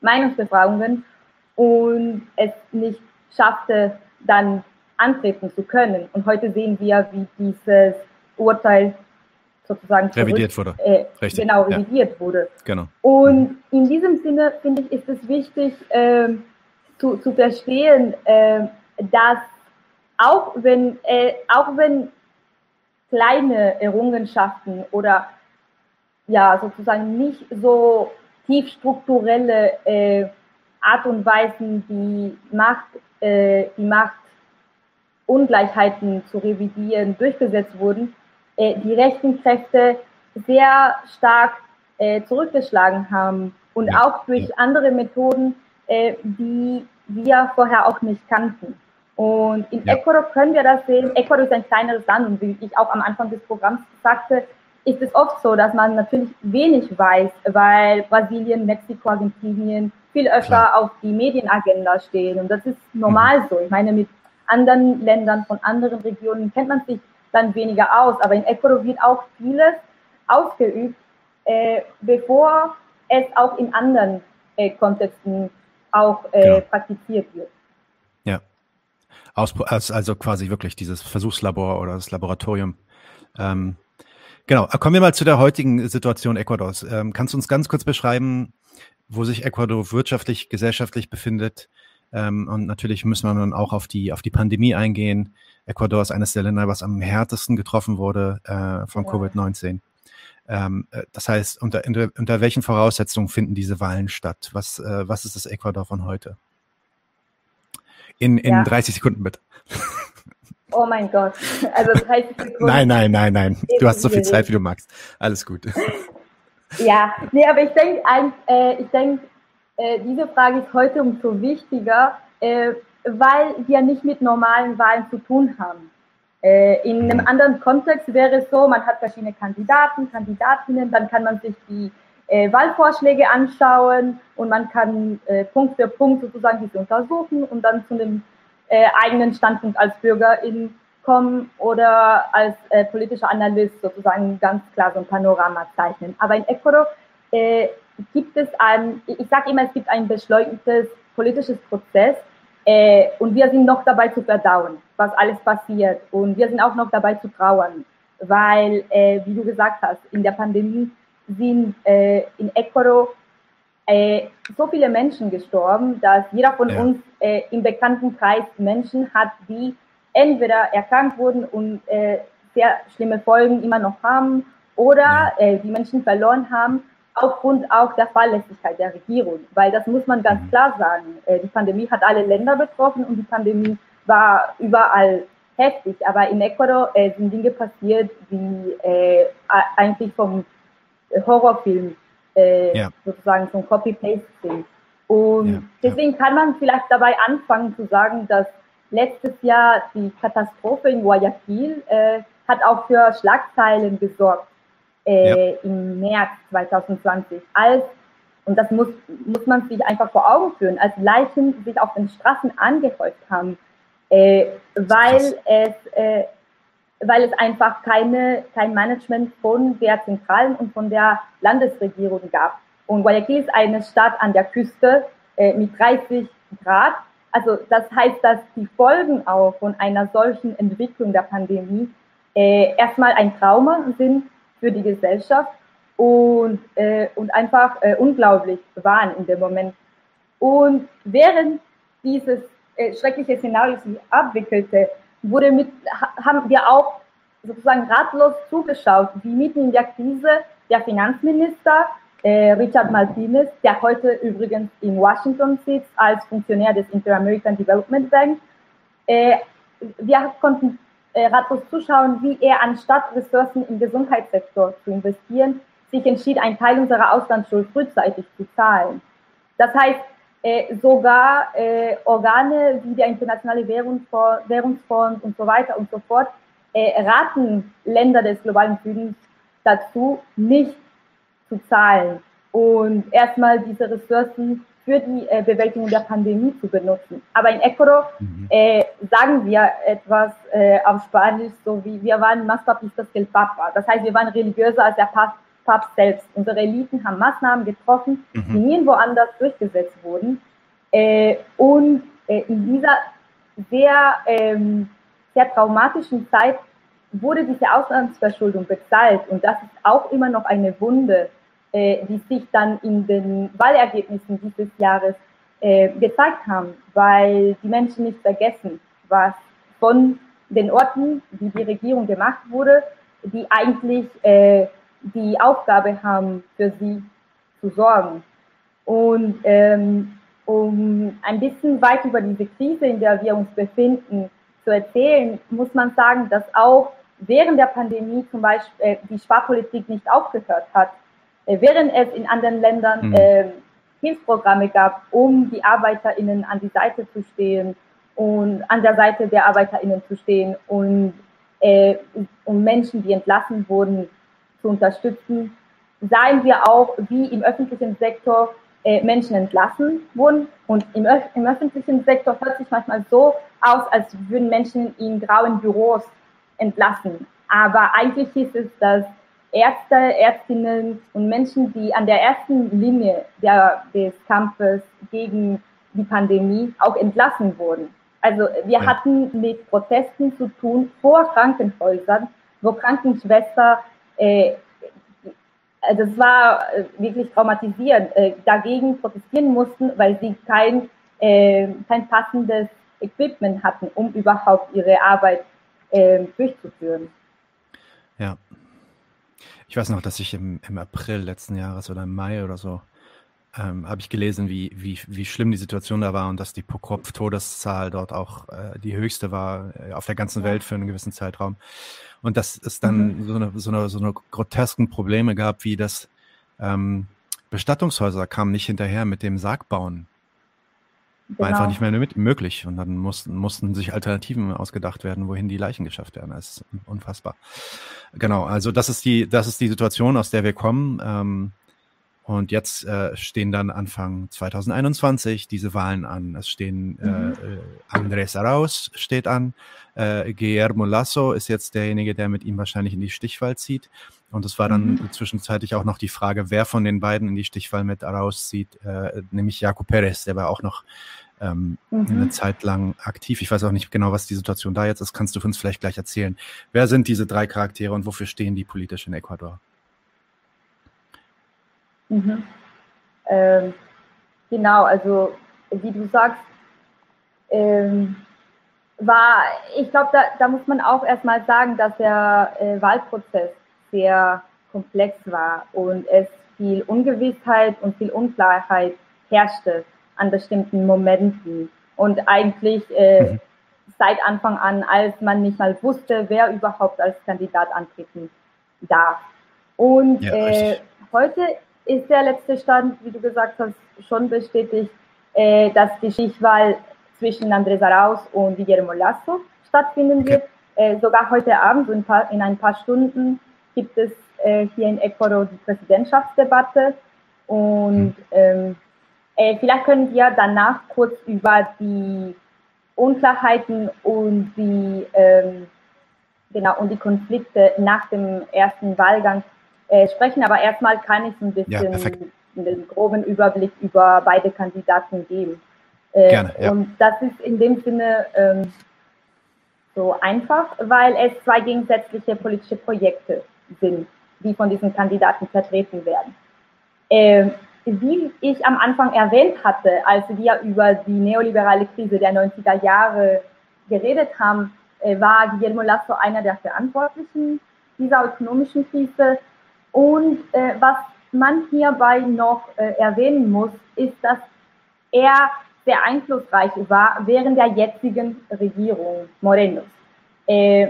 Meinungsbefragungen und es nicht schaffte, dann antreten zu können. Und heute sehen wir, wie dieses Urteil sozusagen zurück, revidiert wurde. Äh, genau, revidiert ja. wurde. Genau. Und in diesem Sinne finde ich, ist es wichtig äh, zu, zu verstehen, äh, dass auch wenn, äh, auch wenn kleine Errungenschaften oder ja sozusagen nicht so tiefstrukturelle äh, Art und Weisen, die Macht, äh, die Machtungleichheiten zu revidieren, durchgesetzt wurden, äh, die rechten Kräfte sehr stark äh, zurückgeschlagen haben und ja. auch durch andere Methoden, äh, die wir vorher auch nicht kannten. Und in ja. Ecuador können wir das sehen. Ecuador ist ein kleineres Land und wie ich auch am Anfang des Programms sagte, ist es oft so, dass man natürlich wenig weiß, weil Brasilien, Mexiko, Argentinien viel öfter Klar. auf die Medienagenda stehen. Und das ist normal mhm. so. Ich meine, mit anderen Ländern von anderen Regionen kennt man sich dann weniger aus. Aber in Ecuador wird auch vieles ausgeübt, äh, bevor es auch in anderen äh, Kontexten auch äh, genau. praktiziert wird. Ja. Aus, also quasi wirklich dieses Versuchslabor oder das Laboratorium. Ähm, Genau, äh, kommen wir mal zu der heutigen Situation Ecuadors. Ähm, kannst du uns ganz kurz beschreiben, wo sich Ecuador wirtschaftlich, gesellschaftlich befindet? Ähm, und natürlich müssen wir dann auch auf die, auf die Pandemie eingehen. Ecuador ist eines der Länder, was am härtesten getroffen wurde äh, von ja. Covid-19. Ähm, äh, das heißt, unter, unter, unter, welchen Voraussetzungen finden diese Wahlen statt? Was, äh, was ist das Ecuador von heute? In, in ja. 30 Sekunden bitte. Oh mein Gott. Also 30 Sekunden. nein, nein, nein, nein. Du hast so viel Zeit, wie du magst. Alles gut. ja, nee, aber ich denke, äh, ich denk, äh, diese Frage ist heute umso wichtiger, äh, weil wir nicht mit normalen Wahlen zu tun haben. Äh, in einem anderen Kontext wäre es so, man hat verschiedene Kandidaten, Kandidatinnen, dann kann man sich die äh, Wahlvorschläge anschauen und man kann äh, Punkt für Punkt sozusagen diese untersuchen und dann zu einem äh, eigenen Standpunkt als Bürgerin kommen oder als äh, politischer Analyst sozusagen ganz klar so ein Panorama zeichnen. Aber in Ecuador äh, gibt es ein, ich sage immer, es gibt ein beschleunigtes politisches Prozess, äh, und wir sind noch dabei zu verdauen, was alles passiert. Und wir sind auch noch dabei zu trauern, weil, äh, wie du gesagt hast, in der Pandemie sind äh, in Ecuador äh, so viele Menschen gestorben, dass jeder von ja. uns äh, im Bekanntenkreis Menschen hat, die entweder erkrankt wurden und äh, sehr schlimme Folgen immer noch haben oder ja. die Menschen verloren haben aufgrund auch der Fahrlässigkeit der Regierung, weil das muss man ganz mhm. klar sagen. Äh, die Pandemie hat alle Länder betroffen und die Pandemie war überall heftig, aber in Ecuador äh, sind Dinge passiert, die äh, eigentlich vom Horrorfilm äh, ja. sozusagen vom Copy-Paste sind. Und ja, deswegen kann man vielleicht dabei anfangen zu sagen, dass letztes Jahr die Katastrophe in Guayaquil äh, hat auch für Schlagzeilen gesorgt äh, ja. im März 2020, als, und das muss, muss man sich einfach vor Augen führen, als Leichen sich auf den Straßen angehäuft haben, äh, weil, es, äh, weil es einfach keine, kein Management von der Zentralen und von der Landesregierung gab. Und Guayaquil ist eine Stadt an der Küste äh, mit 30 Grad. Also das heißt, dass die Folgen auch von einer solchen Entwicklung der Pandemie äh, erstmal ein Trauma sind für die Gesellschaft und, äh, und einfach äh, unglaublich waren in dem Moment. Und während dieses äh, schreckliche Szenario sich abwickelte, wurde mit, haben wir auch sozusagen ratlos zugeschaut, wie mitten in der Krise der Finanzminister äh, Richard Martinez, der heute übrigens in Washington sitzt als Funktionär des Inter-American Development Bank, äh, wir konnten äh, ratlos zuschauen, wie er anstatt Ressourcen im Gesundheitssektor zu investieren, sich entschied, einen Teil unserer Auslandsschuld frühzeitig zu zahlen. Das heißt, äh, sogar äh, Organe wie der Internationale Währungsfonds, Währungsfonds und so weiter und so fort äh, raten Länder des globalen Südens dazu, nicht zu zahlen und erstmal diese Ressourcen für die äh, Bewältigung der Pandemie zu benutzen. Aber in Ecuador mhm. äh, sagen wir etwas äh, auf Spanisch, so wie wir waren más papistas que el Papa. Das heißt, wir waren religiöser als der Papst, Papst selbst. Unsere Eliten haben Maßnahmen getroffen, mhm. die nirgendwo anders durchgesetzt wurden. Äh, und äh, in dieser sehr, ähm, sehr traumatischen Zeit wurde diese Auslandsverschuldung bezahlt. Und das ist auch immer noch eine Wunde, äh, die sich dann in den Wahlergebnissen dieses Jahres äh, gezeigt haben, weil die Menschen nicht vergessen, was von den Orten, die die Regierung gemacht wurde, die eigentlich äh, die Aufgabe haben, für sie zu sorgen. Und ähm, um ein bisschen weit über diese Krise, in der wir uns befinden, zu erzählen, muss man sagen, dass auch während der Pandemie zum Beispiel äh, die Sparpolitik nicht aufgehört hat. Äh, während es in anderen Ländern mhm. äh, Hilfsprogramme gab, um die ArbeiterInnen an die Seite zu stehen und an der Seite der ArbeiterInnen zu stehen und äh, um Menschen, die entlassen wurden, zu unterstützen, sahen wir auch, wie im öffentlichen Sektor äh, Menschen entlassen wurden. Und im, im öffentlichen Sektor hört sich manchmal so aus, als würden Menschen in grauen Büros entlassen. Aber eigentlich hieß es, dass Ärzte, Ärztinnen und Menschen, die an der ersten Linie der, des Kampfes gegen die Pandemie auch entlassen wurden. Also wir ja. hatten mit Protesten zu tun vor Krankenhäusern, wo Krankenschwester, äh, also es war äh, wirklich traumatisierend, äh, dagegen protestieren mussten, weil sie kein, äh, kein passendes Equipment hatten, um überhaupt ihre Arbeit äh, durchzuführen. Ja, ich weiß noch, dass ich im, im April letzten Jahres oder im Mai oder so ähm, habe ich gelesen, wie, wie, wie schlimm die Situation da war und dass die Pro-Kopf-Todeszahl dort auch äh, die höchste war äh, auf der ganzen Welt für einen gewissen Zeitraum. Und dass es dann mhm. so, eine, so, eine, so eine grotesken Probleme gab, wie das ähm, Bestattungshäuser kamen nicht hinterher mit dem Sargbauen. War einfach nicht mehr möglich. Und dann mussten, mussten sich Alternativen ausgedacht werden, wohin die Leichen geschafft werden. Das ist unfassbar. Genau, also das ist die, das ist die Situation, aus der wir kommen. Ähm, und jetzt äh, stehen dann Anfang 2021 diese Wahlen an. Es stehen äh, mhm. äh, Andrés Arauz steht an, äh, Guillermo Lasso ist jetzt derjenige, der mit ihm wahrscheinlich in die Stichwahl zieht. Und es war dann mhm. zwischenzeitlich auch noch die Frage, wer von den beiden in die Stichwahl mit Arauz zieht, äh, nämlich Jaco Perez, der war auch noch ähm, mhm. eine Zeit lang aktiv. Ich weiß auch nicht genau, was die Situation da jetzt ist. Kannst du uns vielleicht gleich erzählen? Wer sind diese drei Charaktere und wofür stehen die politisch in Ecuador? Mhm. Ähm, genau, also wie du sagst, ähm, war, ich glaube, da, da, muss man auch erstmal sagen, dass der äh, Wahlprozess sehr komplex war und es viel Ungewissheit und viel Unklarheit herrschte an bestimmten Momenten. Und eigentlich äh, mhm. seit Anfang an, als man nicht mal wusste, wer überhaupt als Kandidat antreten darf. Und ja, äh, heute ist der letzte Stand, wie du gesagt hast, schon bestätigt, äh, dass die Stichwahl zwischen Andrés Arauz und Guillermo Lasso stattfinden wird. Äh, sogar heute Abend, so in, paar, in, ein paar Stunden, gibt es äh, hier in Ecuador die Präsidentschaftsdebatte. Und mhm. ähm, äh, vielleicht können wir danach kurz über die Unklarheiten und die, ähm, genau, und die Konflikte nach dem ersten Wahlgang äh, sprechen. Aber erstmal kann ich ein bisschen ja, einen groben Überblick über beide Kandidaten geben. Äh, Gerne, ja. Und das ist in dem Sinne ähm, so einfach, weil es zwei gegensätzliche politische Projekte sind, die von diesen Kandidaten vertreten werden. Äh, wie ich am Anfang erwähnt hatte, als wir über die neoliberale Krise der 90er Jahre geredet haben, äh, war Guillermo Lasso einer der Verantwortlichen dieser ökonomischen Krise. Und äh, was man hierbei noch äh, erwähnen muss, ist, dass er sehr einflussreich war während der jetzigen Regierung Morenos. Äh,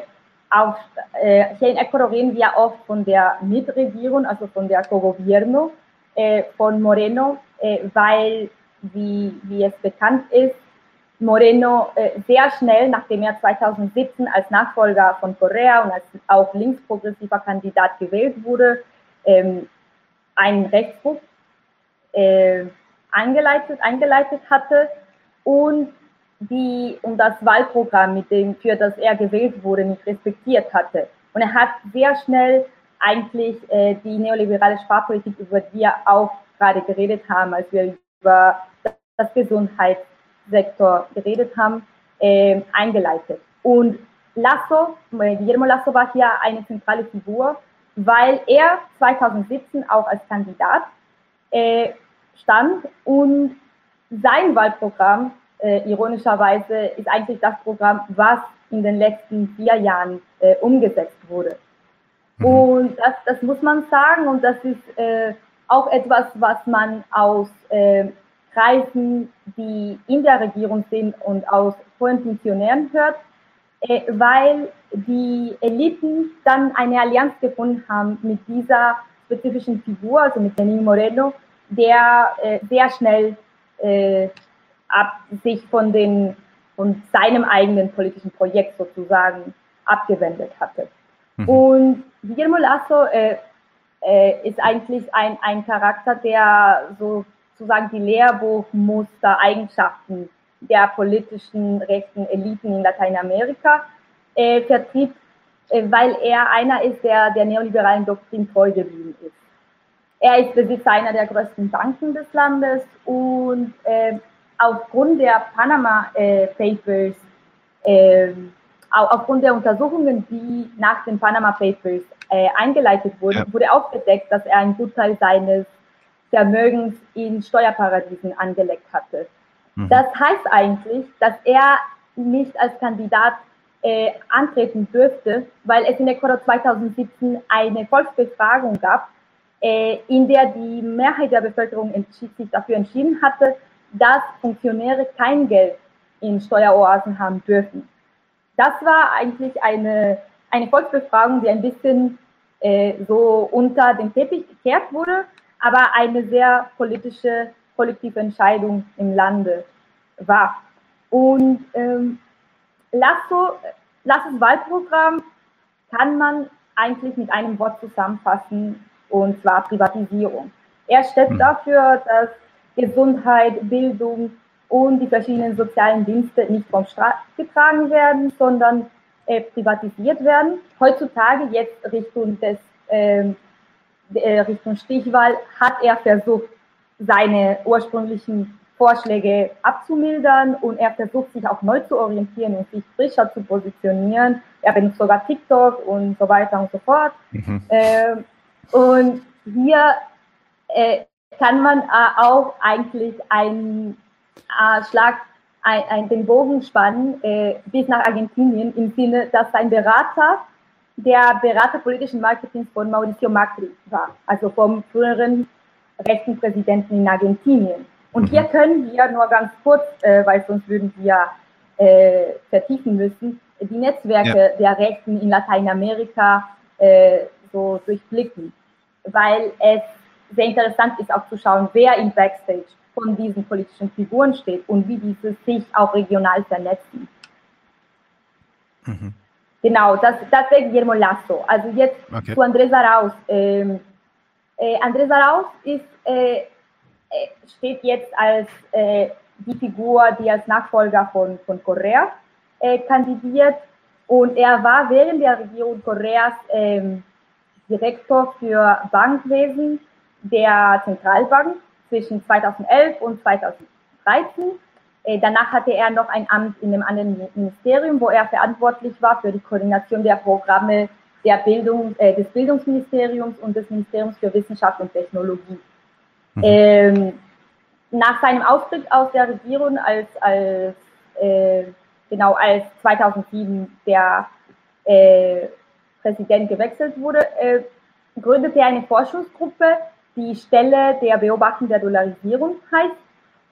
auch, äh, hier in Ecuador reden wir oft von der Mitregierung, also von der Co-Gobierno äh, von Moreno, äh, weil, wie, wie es bekannt ist, Moreno äh, sehr schnell, nachdem er 2017 als Nachfolger von Correa und als auch linksprogressiver Kandidat gewählt wurde, ähm, einen Rechtsruck äh, eingeleitet, eingeleitet hatte und die und das Wahlprogramm, mit dem für das er gewählt wurde, nicht respektiert hatte. Und er hat sehr schnell eigentlich äh, die neoliberale Sparpolitik, über die wir auch gerade geredet haben, als wir über das Gesundheitssektor geredet haben, äh, eingeleitet. Und Lasso, Guillermo Lasso war hier eine zentrale Figur, weil er 2017 auch als Kandidat äh, stand und sein Wahlprogramm, äh, ironischerweise, ist eigentlich das Programm, was in den letzten vier Jahren äh, umgesetzt wurde. Mhm. Und das, das muss man sagen und das ist äh, auch etwas, was man aus äh, Kreisen, die in der Regierung sind und aus hohen Funktionären hört, äh, weil die Eliten dann eine Allianz gefunden haben mit dieser spezifischen Figur, also mit Lenin Moreno, der äh, sehr schnell äh, ab, sich von, den, von seinem eigenen politischen Projekt sozusagen abgewendet hatte. Mhm. Und Guillermo Lasso äh, äh, ist eigentlich ein, ein Charakter, der sozusagen die Lehrbuchmuster, Eigenschaften der politischen rechten Eliten in Lateinamerika äh, vertritt, äh, weil er einer ist, der der neoliberalen Doktrin treu geblieben ist. Er ist Besitzer einer der größten Banken des Landes und äh, aufgrund der Panama äh, Papers, äh, aufgrund der Untersuchungen, die nach den Panama Papers äh, eingeleitet wurden, ja. wurde aufgedeckt, dass er einen Gutteil seines Vermögens in Steuerparadiesen angelegt hatte. Mhm. Das heißt eigentlich, dass er nicht als Kandidat äh, antreten dürfte, weil es in Ecuador 2017 eine Volksbefragung gab, äh, in der die Mehrheit der Bevölkerung sich dafür entschieden hatte, dass Funktionäre kein Geld in Steueroasen haben dürfen. Das war eigentlich eine, eine Volksbefragung, die ein bisschen äh, so unter den Teppich gekehrt wurde, aber eine sehr politische, kollektive Entscheidung im Lande. war. Und ähm, Lasso, Lassos Wahlprogramm kann man eigentlich mit einem Wort zusammenfassen, und zwar Privatisierung. Er steht mhm. dafür, dass Gesundheit, Bildung und die verschiedenen sozialen Dienste nicht vom Staat getragen werden, sondern äh, privatisiert werden. Heutzutage, jetzt Richtung des ähm, äh, Richtung Stichwahl, hat er versucht, seine ursprünglichen Vorschläge abzumildern und er versucht sich auch neu zu orientieren und sich frischer zu positionieren. Er benutzt sogar TikTok und so weiter und so fort. Mhm. Äh, und hier äh, kann man äh, auch eigentlich einen Schlag, ein, ein, den Bogen spannen äh, bis nach Argentinien im Sinne, dass sein Berater der Berater politischen Marketings von Mauricio Macri war, also vom früheren rechten Präsidenten in Argentinien. Und mhm. hier können wir nur ganz kurz, äh, weil sonst würden wir äh, vertiefen müssen, die Netzwerke ja. der Rechten in Lateinamerika äh, so durchblicken, weil es sehr interessant ist auch zu schauen, wer im Backstage von diesen politischen Figuren steht und wie diese sich auch regional vernetzen. Mhm. Genau, das, das wäre Guillermo Lasso. Also jetzt okay. zu Andrés Arauz. Ähm, äh, Andrés Arauz ist äh, äh, steht jetzt als äh, die Figur, die als Nachfolger von, von Correa äh, kandidiert. Und er war während der Regierung Correas ähm, Direktor für Bankwesen der Zentralbank zwischen 2011 und 2013. Äh, danach hatte er noch ein Amt in einem anderen Ministerium, wo er verantwortlich war für die Koordination der Programme der Bildung, äh, des Bildungsministeriums und des Ministeriums für Wissenschaft und Technologie. Mhm. Ähm, nach seinem Austritt aus der Regierung, als, als äh, genau als 2007 der äh, Präsident gewechselt wurde, äh, gründete er eine Forschungsgruppe, die Stelle der Beobachtung der Dollarisierung heißt.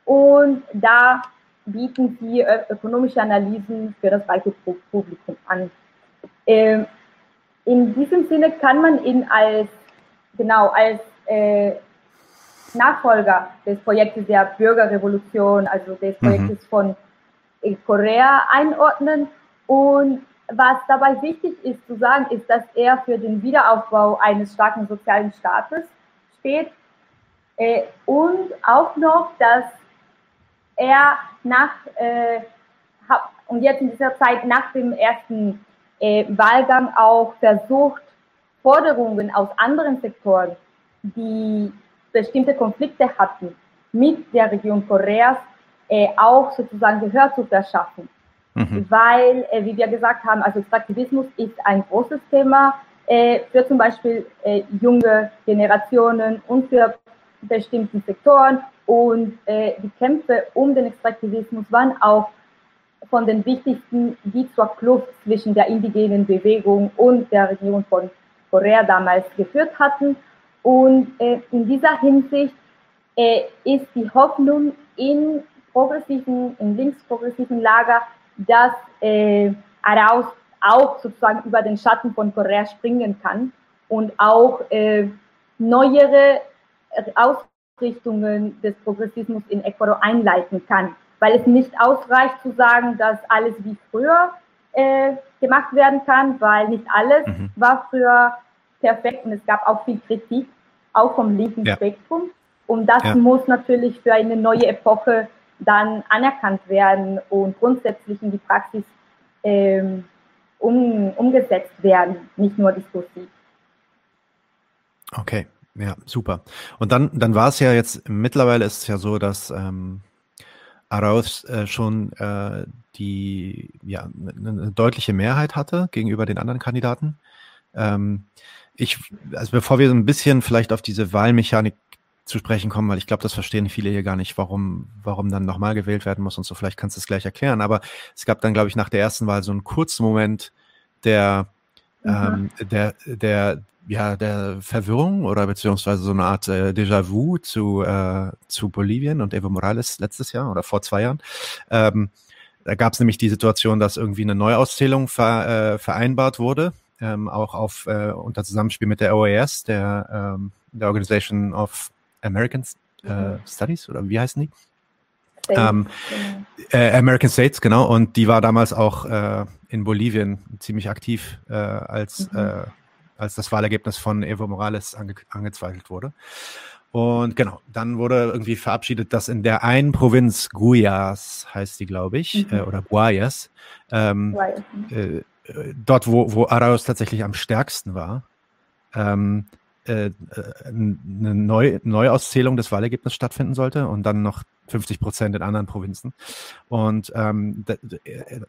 Und da bieten sie ökonomische Analysen für das breite Publikum an. Ähm, in diesem Sinne kann man ihn als genau als äh, Nachfolger des Projektes der Bürgerrevolution, also des mhm. Projektes mhm. von Korea einordnen. Und was dabei wichtig ist zu sagen, ist, dass er für den Wiederaufbau eines starken sozialen Staates steht äh, und auch noch, dass er nach äh, und jetzt in dieser Zeit nach dem ersten äh, Wahlgang auch versucht, Forderungen aus anderen Sektoren, die bestimmte Konflikte hatten mit der Region Koreas, äh, auch sozusagen Gehör zu verschaffen. Mhm. Weil, äh, wie wir gesagt haben, also Extraktivismus ist ein großes Thema äh, für zum Beispiel äh, junge Generationen und für bestimmte Sektoren. Und äh, die Kämpfe um den Extraktivismus waren auch von den wichtigsten, die zur Kluft zwischen der indigenen Bewegung und der Regierung von Korea damals geführt hatten. Und äh, in dieser Hinsicht äh, ist die Hoffnung in progressiven, in linksprogressiven Lager, dass äh, Arauz auch sozusagen über den Schatten von Korea springen kann und auch äh, neuere Ausrichtungen des Progressismus in Ecuador einleiten kann. Weil es nicht ausreicht zu sagen, dass alles wie früher äh, gemacht werden kann, weil nicht alles mhm. war früher perfekt und es gab auch viel Kritik auch vom linken ja. Spektrum. Und das ja. muss natürlich für eine neue Epoche dann anerkannt werden und grundsätzlich in die Praxis ähm, um, umgesetzt werden, nicht nur diskursiv. Okay, ja, super. Und dann, dann war es ja jetzt, mittlerweile ist es ja so, dass ähm, Arauz äh, schon äh, die, ja, eine, eine deutliche Mehrheit hatte gegenüber den anderen Kandidaten. Ähm, ich, also bevor wir so ein bisschen vielleicht auf diese Wahlmechanik zu sprechen kommen, weil ich glaube, das verstehen viele hier gar nicht, warum, warum dann nochmal gewählt werden muss und so. Vielleicht kannst du es gleich erklären. Aber es gab dann, glaube ich, nach der ersten Wahl so einen kurzen Moment der, mhm. ähm, der, der, ja, der Verwirrung oder beziehungsweise so eine Art äh, Déjà-vu zu, äh, zu Bolivien und Evo Morales letztes Jahr oder vor zwei Jahren. Ähm, da gab es nämlich die Situation, dass irgendwie eine Neuauszählung ver, äh, vereinbart wurde ähm, auch auf äh, unter Zusammenspiel mit der OAS, der, ähm, der Organization of American äh, mhm. Studies oder wie heißen die? Ähm, genau. äh, American States, genau. Und die war damals auch äh, in Bolivien ziemlich aktiv, äh, als, mhm. Äh, als das Wahlergebnis von Evo Morales ange angezweifelt wurde. Und genau, dann wurde irgendwie verabschiedet, dass in der einen Provinz, Guayas heißt die, glaube ich, mhm. äh, oder Guayas, ähm, äh, dort, wo, wo Arauz tatsächlich am stärksten war, ähm, äh, eine Neu Neuauszählung des Wahlergebnisses stattfinden sollte und dann noch 50 Prozent in anderen Provinzen. Und ähm,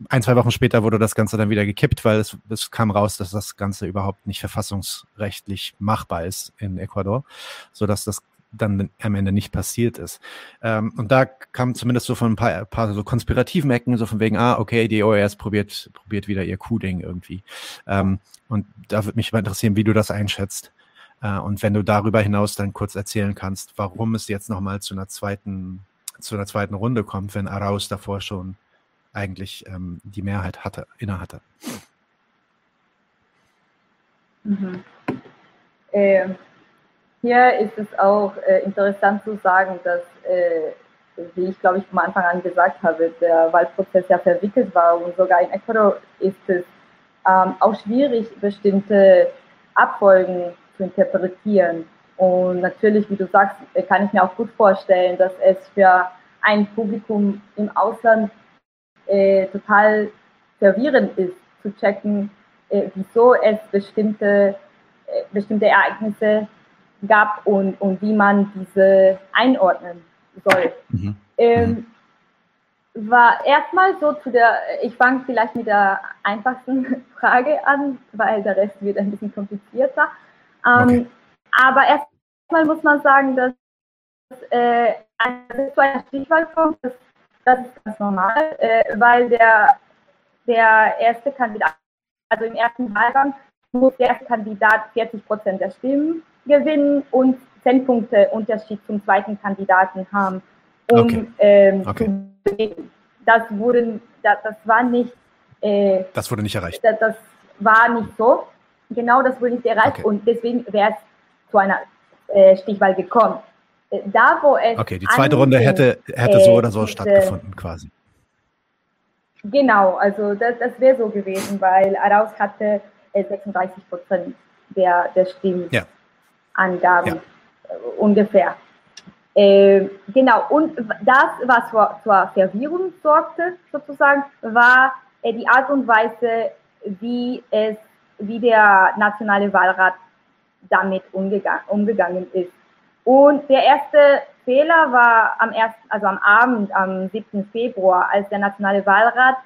ein, zwei Wochen später wurde das Ganze dann wieder gekippt, weil es, es kam raus, dass das Ganze überhaupt nicht verfassungsrechtlich machbar ist in Ecuador, sodass das dann am Ende nicht passiert ist. Ähm, und da kam zumindest so von ein paar, paar so konspirativen Ecken, so von wegen, ah, okay, die OES probiert, probiert wieder ihr Q-Ding irgendwie. Ähm, und da würde mich mal interessieren, wie du das einschätzt. Äh, und wenn du darüber hinaus dann kurz erzählen kannst, warum es jetzt nochmal zu einer zweiten, zu einer zweiten Runde kommt, wenn Arauz davor schon eigentlich ähm, die Mehrheit hatte, inne hatte. Mhm. Ähm hier ist es auch äh, interessant zu sagen, dass, äh, wie ich glaube ich von Anfang an gesagt habe, der Wahlprozess ja verwickelt war und sogar in Ecuador ist es ähm, auch schwierig, bestimmte Abfolgen zu interpretieren. Und natürlich, wie du sagst, äh, kann ich mir auch gut vorstellen, dass es für ein Publikum im Ausland äh, total verwirrend ist, zu checken, äh, wieso es bestimmte, äh, bestimmte Ereignisse gab und, und wie man diese einordnen soll. Mhm. Ähm, war erstmal so zu der, ich fange vielleicht mit der einfachsten Frage an, weil der Rest wird ein bisschen komplizierter. Ähm, okay. Aber erstmal muss man sagen, dass äh, zu einer Stichwahl kommt, das, das ist ganz normal, äh, weil der, der erste Kandidat, also im ersten Wahlgang, muss der erste Kandidat 40 Prozent der Stimmen gewinnen und 10 Punkte Unterschied zum zweiten Kandidaten haben, um okay. Ähm, okay. Das, wurden, das, das war nicht. Äh, das wurde nicht erreicht. Das, das, war nicht so. Genau, das wurde nicht erreicht okay. und deswegen wäre es zu einer äh, Stichwahl gekommen. Äh, da, wo es. Okay, die zweite Runde hätte, hätte so oder so diese, stattgefunden, quasi. Genau, also das, das wäre so gewesen, weil Arauz hatte 36 äh, Prozent der, der Stimmen. Ja. Äh, ungefähr. Äh, genau, und das, was zur, zur Verwirrung sorgte, sozusagen, war äh, die Art und Weise, wie es, wie der Nationale Wahlrat damit umgegangen, umgegangen ist. Und der erste Fehler war am ersten, also am Abend, am 7. Februar, als der Nationale Wahlrat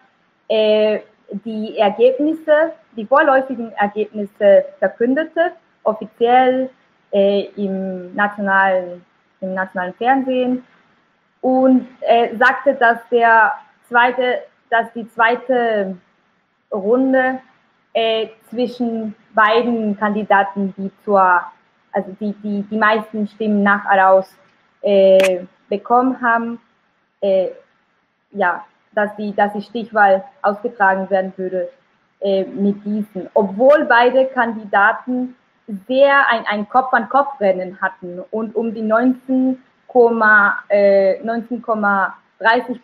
äh, die Ergebnisse, die vorläufigen Ergebnisse verkündete, offiziell äh, im, nationalen, im nationalen Fernsehen und äh, sagte, dass der zweite, dass die zweite Runde äh, zwischen beiden Kandidaten, die zur, also die, die, die meisten Stimmen nach Araus äh, bekommen haben, äh, ja, dass die, dass die Stichwahl ausgetragen werden würde äh, mit diesen. Obwohl beide Kandidaten sehr ein, ein Kopf-an-Kopf-Rennen hatten und um die 19,30 äh, 19,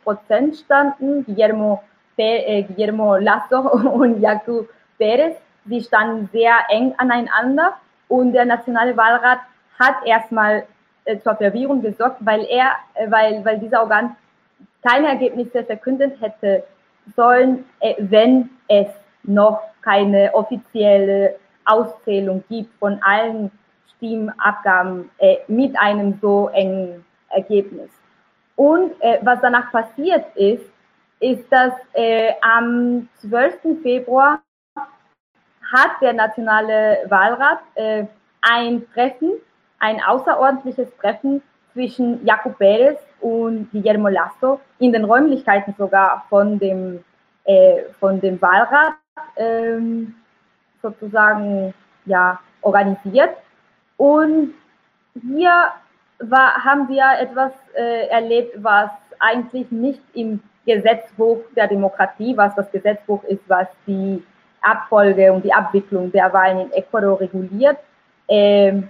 Prozent standen. Guillermo, äh, Guillermo Lasso und Jacu Perez, die standen sehr eng aneinander und der Nationale Wahlrat hat erstmal äh, zur Verwirrung gesorgt, weil er, äh, weil, weil dieser Organ keine Ergebnisse verkündet hätte sollen, äh, wenn es noch keine offizielle Auszählung gibt von allen Stimmabgaben äh, mit einem so engen Ergebnis. Und äh, was danach passiert ist, ist, dass äh, am 12. Februar hat der Nationale Wahlrat äh, ein Treffen, ein außerordentliches Treffen zwischen Jacob Perez und Guillermo Lasso in den Räumlichkeiten sogar von dem, äh, von dem Wahlrat ähm, sozusagen ja, organisiert. Und hier war, haben wir etwas äh, erlebt, was eigentlich nicht im Gesetzbuch der Demokratie, was das Gesetzbuch ist, was die Abfolge und die Abwicklung der Wahlen in Ecuador reguliert, äh,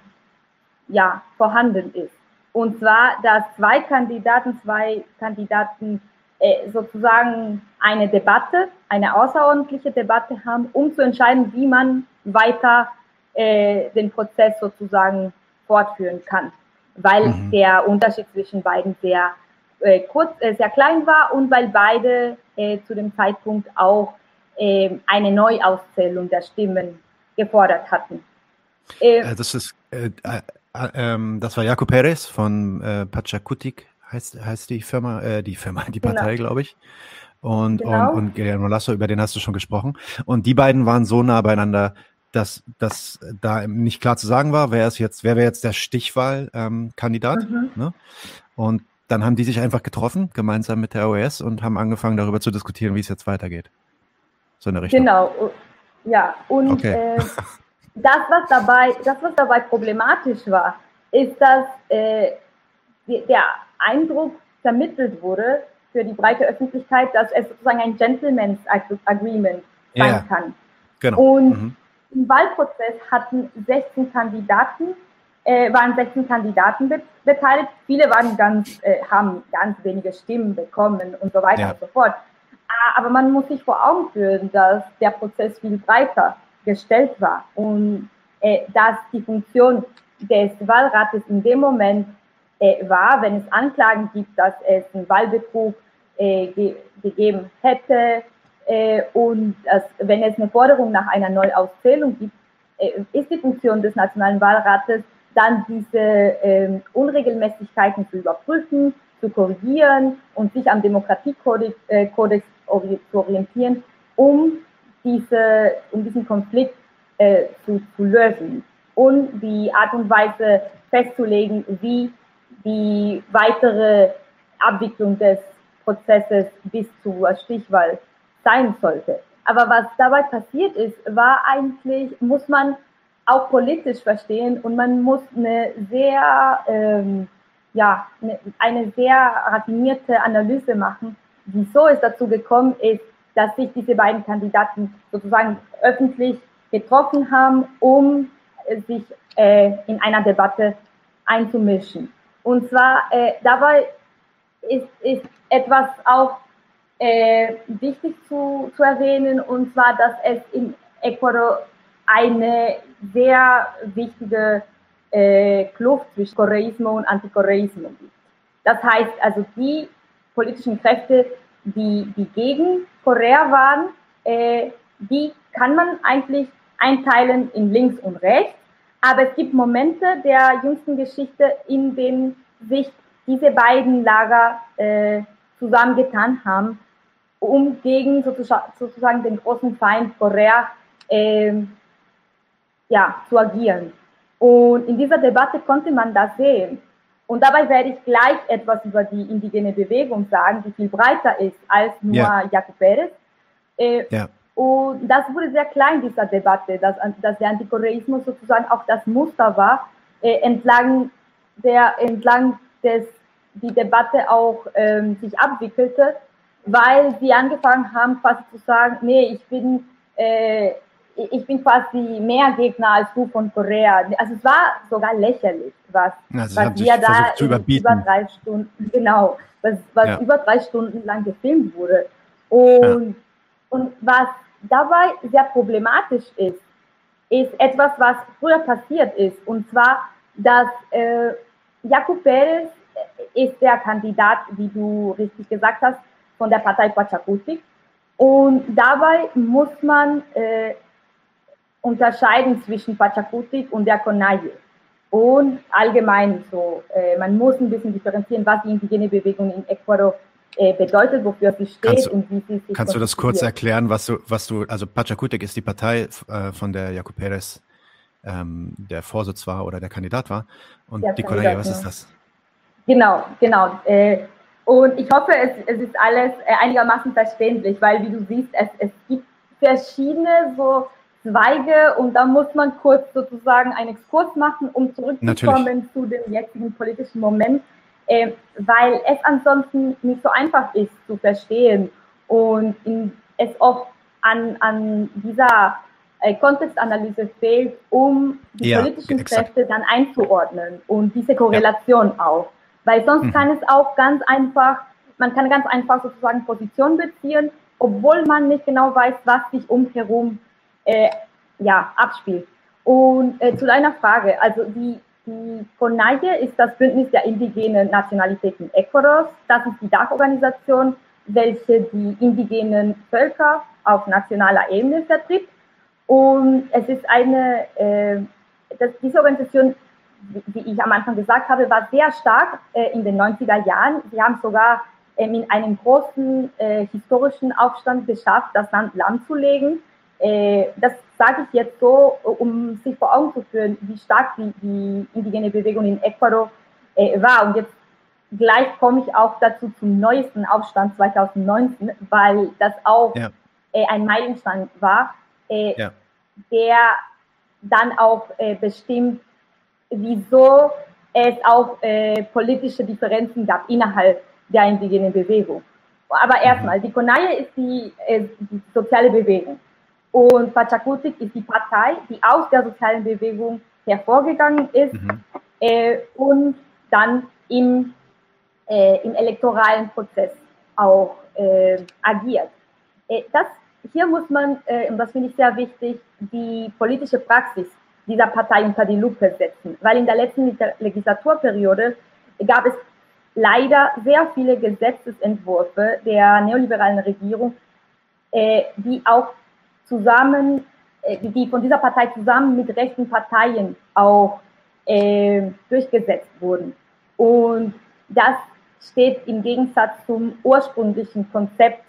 ja, vorhanden ist. Und zwar, dass zwei Kandidaten, zwei Kandidaten äh, sozusagen eine Debatte, eine außerordentliche Debatte haben, um zu entscheiden, wie man weiter äh, den Prozess sozusagen fortführen kann. Weil mhm. der Unterschied zwischen beiden sehr äh, kurz, äh, sehr klein war und weil beide äh, zu dem Zeitpunkt auch ähm, eine Neuauszählung der Stimmen gefordert hatten. Äh, das ist, äh, ähm, das war Jaco Perez von äh, Pachakutik, heißt, heißt die Firma, äh, die Firma, die genau. Partei, genau. glaube ich. Und, genau. und, und Guillermo Lasso, über den hast du schon gesprochen. Und die beiden waren so nah beieinander, dass, dass da nicht klar zu sagen war, wer ist jetzt, wer wäre jetzt der Stichwahlkandidat. Ähm, mhm. ne? Und dann haben die sich einfach getroffen, gemeinsam mit der OS, und haben angefangen, darüber zu diskutieren, wie es jetzt weitergeht. So eine Richtung. Genau, ja. Und okay. äh, das, was dabei, das, was dabei problematisch war, ist, dass äh, der Eindruck vermittelt wurde für die breite Öffentlichkeit, dass es sozusagen ein Gentleman's Agreement sein yeah. kann. Genau. Und mhm. im Wahlprozess hatten 16 Kandidaten, äh, waren 16 Kandidaten be beteiligt. Viele waren ganz, äh, haben ganz wenige Stimmen bekommen und so weiter ja. und so fort. Aber man muss sich vor Augen führen, dass der Prozess viel breiter gestellt war und äh, dass die Funktion des Wahlrates in dem Moment äh, war, wenn es Anklagen gibt, dass es einen Wahlbetrug äh, ge gegeben hätte äh, und dass, wenn es eine Forderung nach einer Neuauszählung gibt, äh, ist die Funktion des Nationalen Wahlrates dann diese ähm, Unregelmäßigkeiten zu überprüfen, zu korrigieren und sich am Demokratiekodex äh, zu orientieren, um, diese, um diesen Konflikt äh, zu, zu lösen und die Art und Weise festzulegen, wie die weitere Abwicklung des Prozesses bis zur Stichwahl sein sollte. Aber was dabei passiert ist, war eigentlich, muss man auch politisch verstehen und man muss eine sehr, ähm, ja, eine, eine sehr raffinierte Analyse machen, wieso es dazu gekommen ist, dass sich diese beiden Kandidaten sozusagen öffentlich getroffen haben, um sich äh, in einer Debatte einzumischen. Und zwar äh, dabei ist, ist etwas auch äh, wichtig zu, zu erwähnen, und zwar, dass es in Ecuador eine sehr wichtige äh, Kluft zwischen Koreismo und Antikoreismo gibt. Das heißt also, die politischen Kräfte, die, die gegen Korea waren, äh, die kann man eigentlich einteilen in links und rechts. Aber es gibt Momente der jüngsten Geschichte, in denen sich diese beiden Lager äh, zusammengetan haben, um gegen sozusagen, den großen Feind Korea äh, ja, zu agieren. Und in dieser Debatte konnte man das sehen. Und dabei werde ich gleich etwas über die indigene Bewegung sagen, die viel breiter ist als nur ja. Jacob Perez. Äh, ja. Und das wurde sehr klein, dieser Debatte, dass, dass der Antikoreismus sozusagen auch das Muster war, äh, entlang, der, entlang des die Debatte auch ähm, sich abwickelte, weil sie angefangen haben, quasi zu sagen, nee, ich bin, äh, ich bin quasi mehr Gegner als du von Korea. Also es war sogar lächerlich, was, also was wir da über drei Stunden, genau, was, was ja. über drei Stunden lang gefilmt wurde. Und, ja. und was dabei sehr problematisch ist, ist etwas, was früher passiert ist. Und zwar, dass äh, Jakub Perez ist der Kandidat, wie du richtig gesagt hast, von der Partei Pachakutik. Und dabei muss man äh, unterscheiden zwischen Pachakutik und der Konaye. Und allgemein so, äh, man muss ein bisschen differenzieren, was die indigene Bewegung in Ecuador äh, bedeutet, wofür sie steht du, und wie sie sich Kannst du das kurz erklären, was du, was du, also Pachakutik ist die Partei, äh, von der Jaco Perez ähm, der Vorsitz war oder der Kandidat war. Und der die Konaye, was ist das? Genau, genau. Äh, und ich hoffe, es, es ist alles äh, einigermaßen verständlich, weil wie du siehst, es, es gibt verschiedene so Zweige und da muss man kurz sozusagen einen Exkurs machen, um zurückzukommen Natürlich. zu dem jetzigen politischen Moment, äh, weil es ansonsten nicht so einfach ist zu verstehen und in, es oft an, an dieser äh, Kontextanalyse fehlt, um die ja, politischen exakt. Kräfte dann einzuordnen und diese Korrelation ja. auch. Weil sonst mhm. kann es auch ganz einfach, man kann ganz einfach sozusagen Position beziehen, obwohl man nicht genau weiß, was sich umherum äh, ja, abspielt. Und äh, zu deiner Frage, also die, die CONAIE ist das Bündnis der indigenen Nationalitäten Ecuadors. Das ist die Dachorganisation, welche die indigenen Völker auf nationaler Ebene vertritt. Und es ist eine, äh, das, diese Organisation, wie ich am Anfang gesagt habe, war sehr stark äh, in den 90er Jahren. Sie haben sogar ähm, in einem großen äh, historischen Aufstand geschafft, das Land lahmzulegen. Äh, das sage ich jetzt so, um sich vor Augen zu führen, wie stark die, die indigene Bewegung in Ecuador äh, war. Und jetzt gleich komme ich auch dazu zum neuesten Aufstand 2019, weil das auch ja. äh, ein Meilenstein war, äh, ja. der dann auch äh, bestimmt, wieso es auch äh, politische Differenzen gab innerhalb der indigenen Bewegung. Aber mhm. erstmal, die Konaye ist die, äh, die soziale Bewegung. Und Pachakutik ist die Partei, die aus der sozialen Bewegung hervorgegangen ist mhm. äh, und dann im, äh, im elektoralen Prozess auch äh, agiert. Äh, das, hier muss man, äh, und das finde ich sehr wichtig, die politische Praxis dieser Partei unter die Lupe setzen, weil in der letzten Legislaturperiode gab es leider sehr viele Gesetzesentwürfe der neoliberalen Regierung, äh, die auch zusammen, äh, die von dieser Partei zusammen mit rechten Parteien auch äh, durchgesetzt wurden. Und das steht im Gegensatz zum ursprünglichen Konzept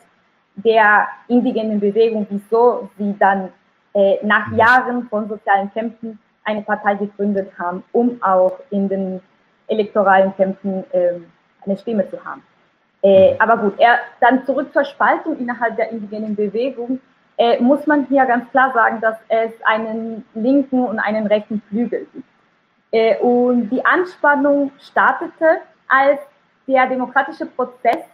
der indigenen Bewegung, wieso sie dann äh, nach mhm. Jahren von sozialen Kämpfen eine Partei gegründet haben, um auch in den elektoralen Kämpfen äh, eine Stimme zu haben. Äh, aber gut, er, dann zurück zur Spaltung innerhalb der indigenen Bewegung äh, muss man hier ganz klar sagen, dass es einen linken und einen rechten Flügel gibt. Äh, und die Anspannung startete, als der demokratische Prozess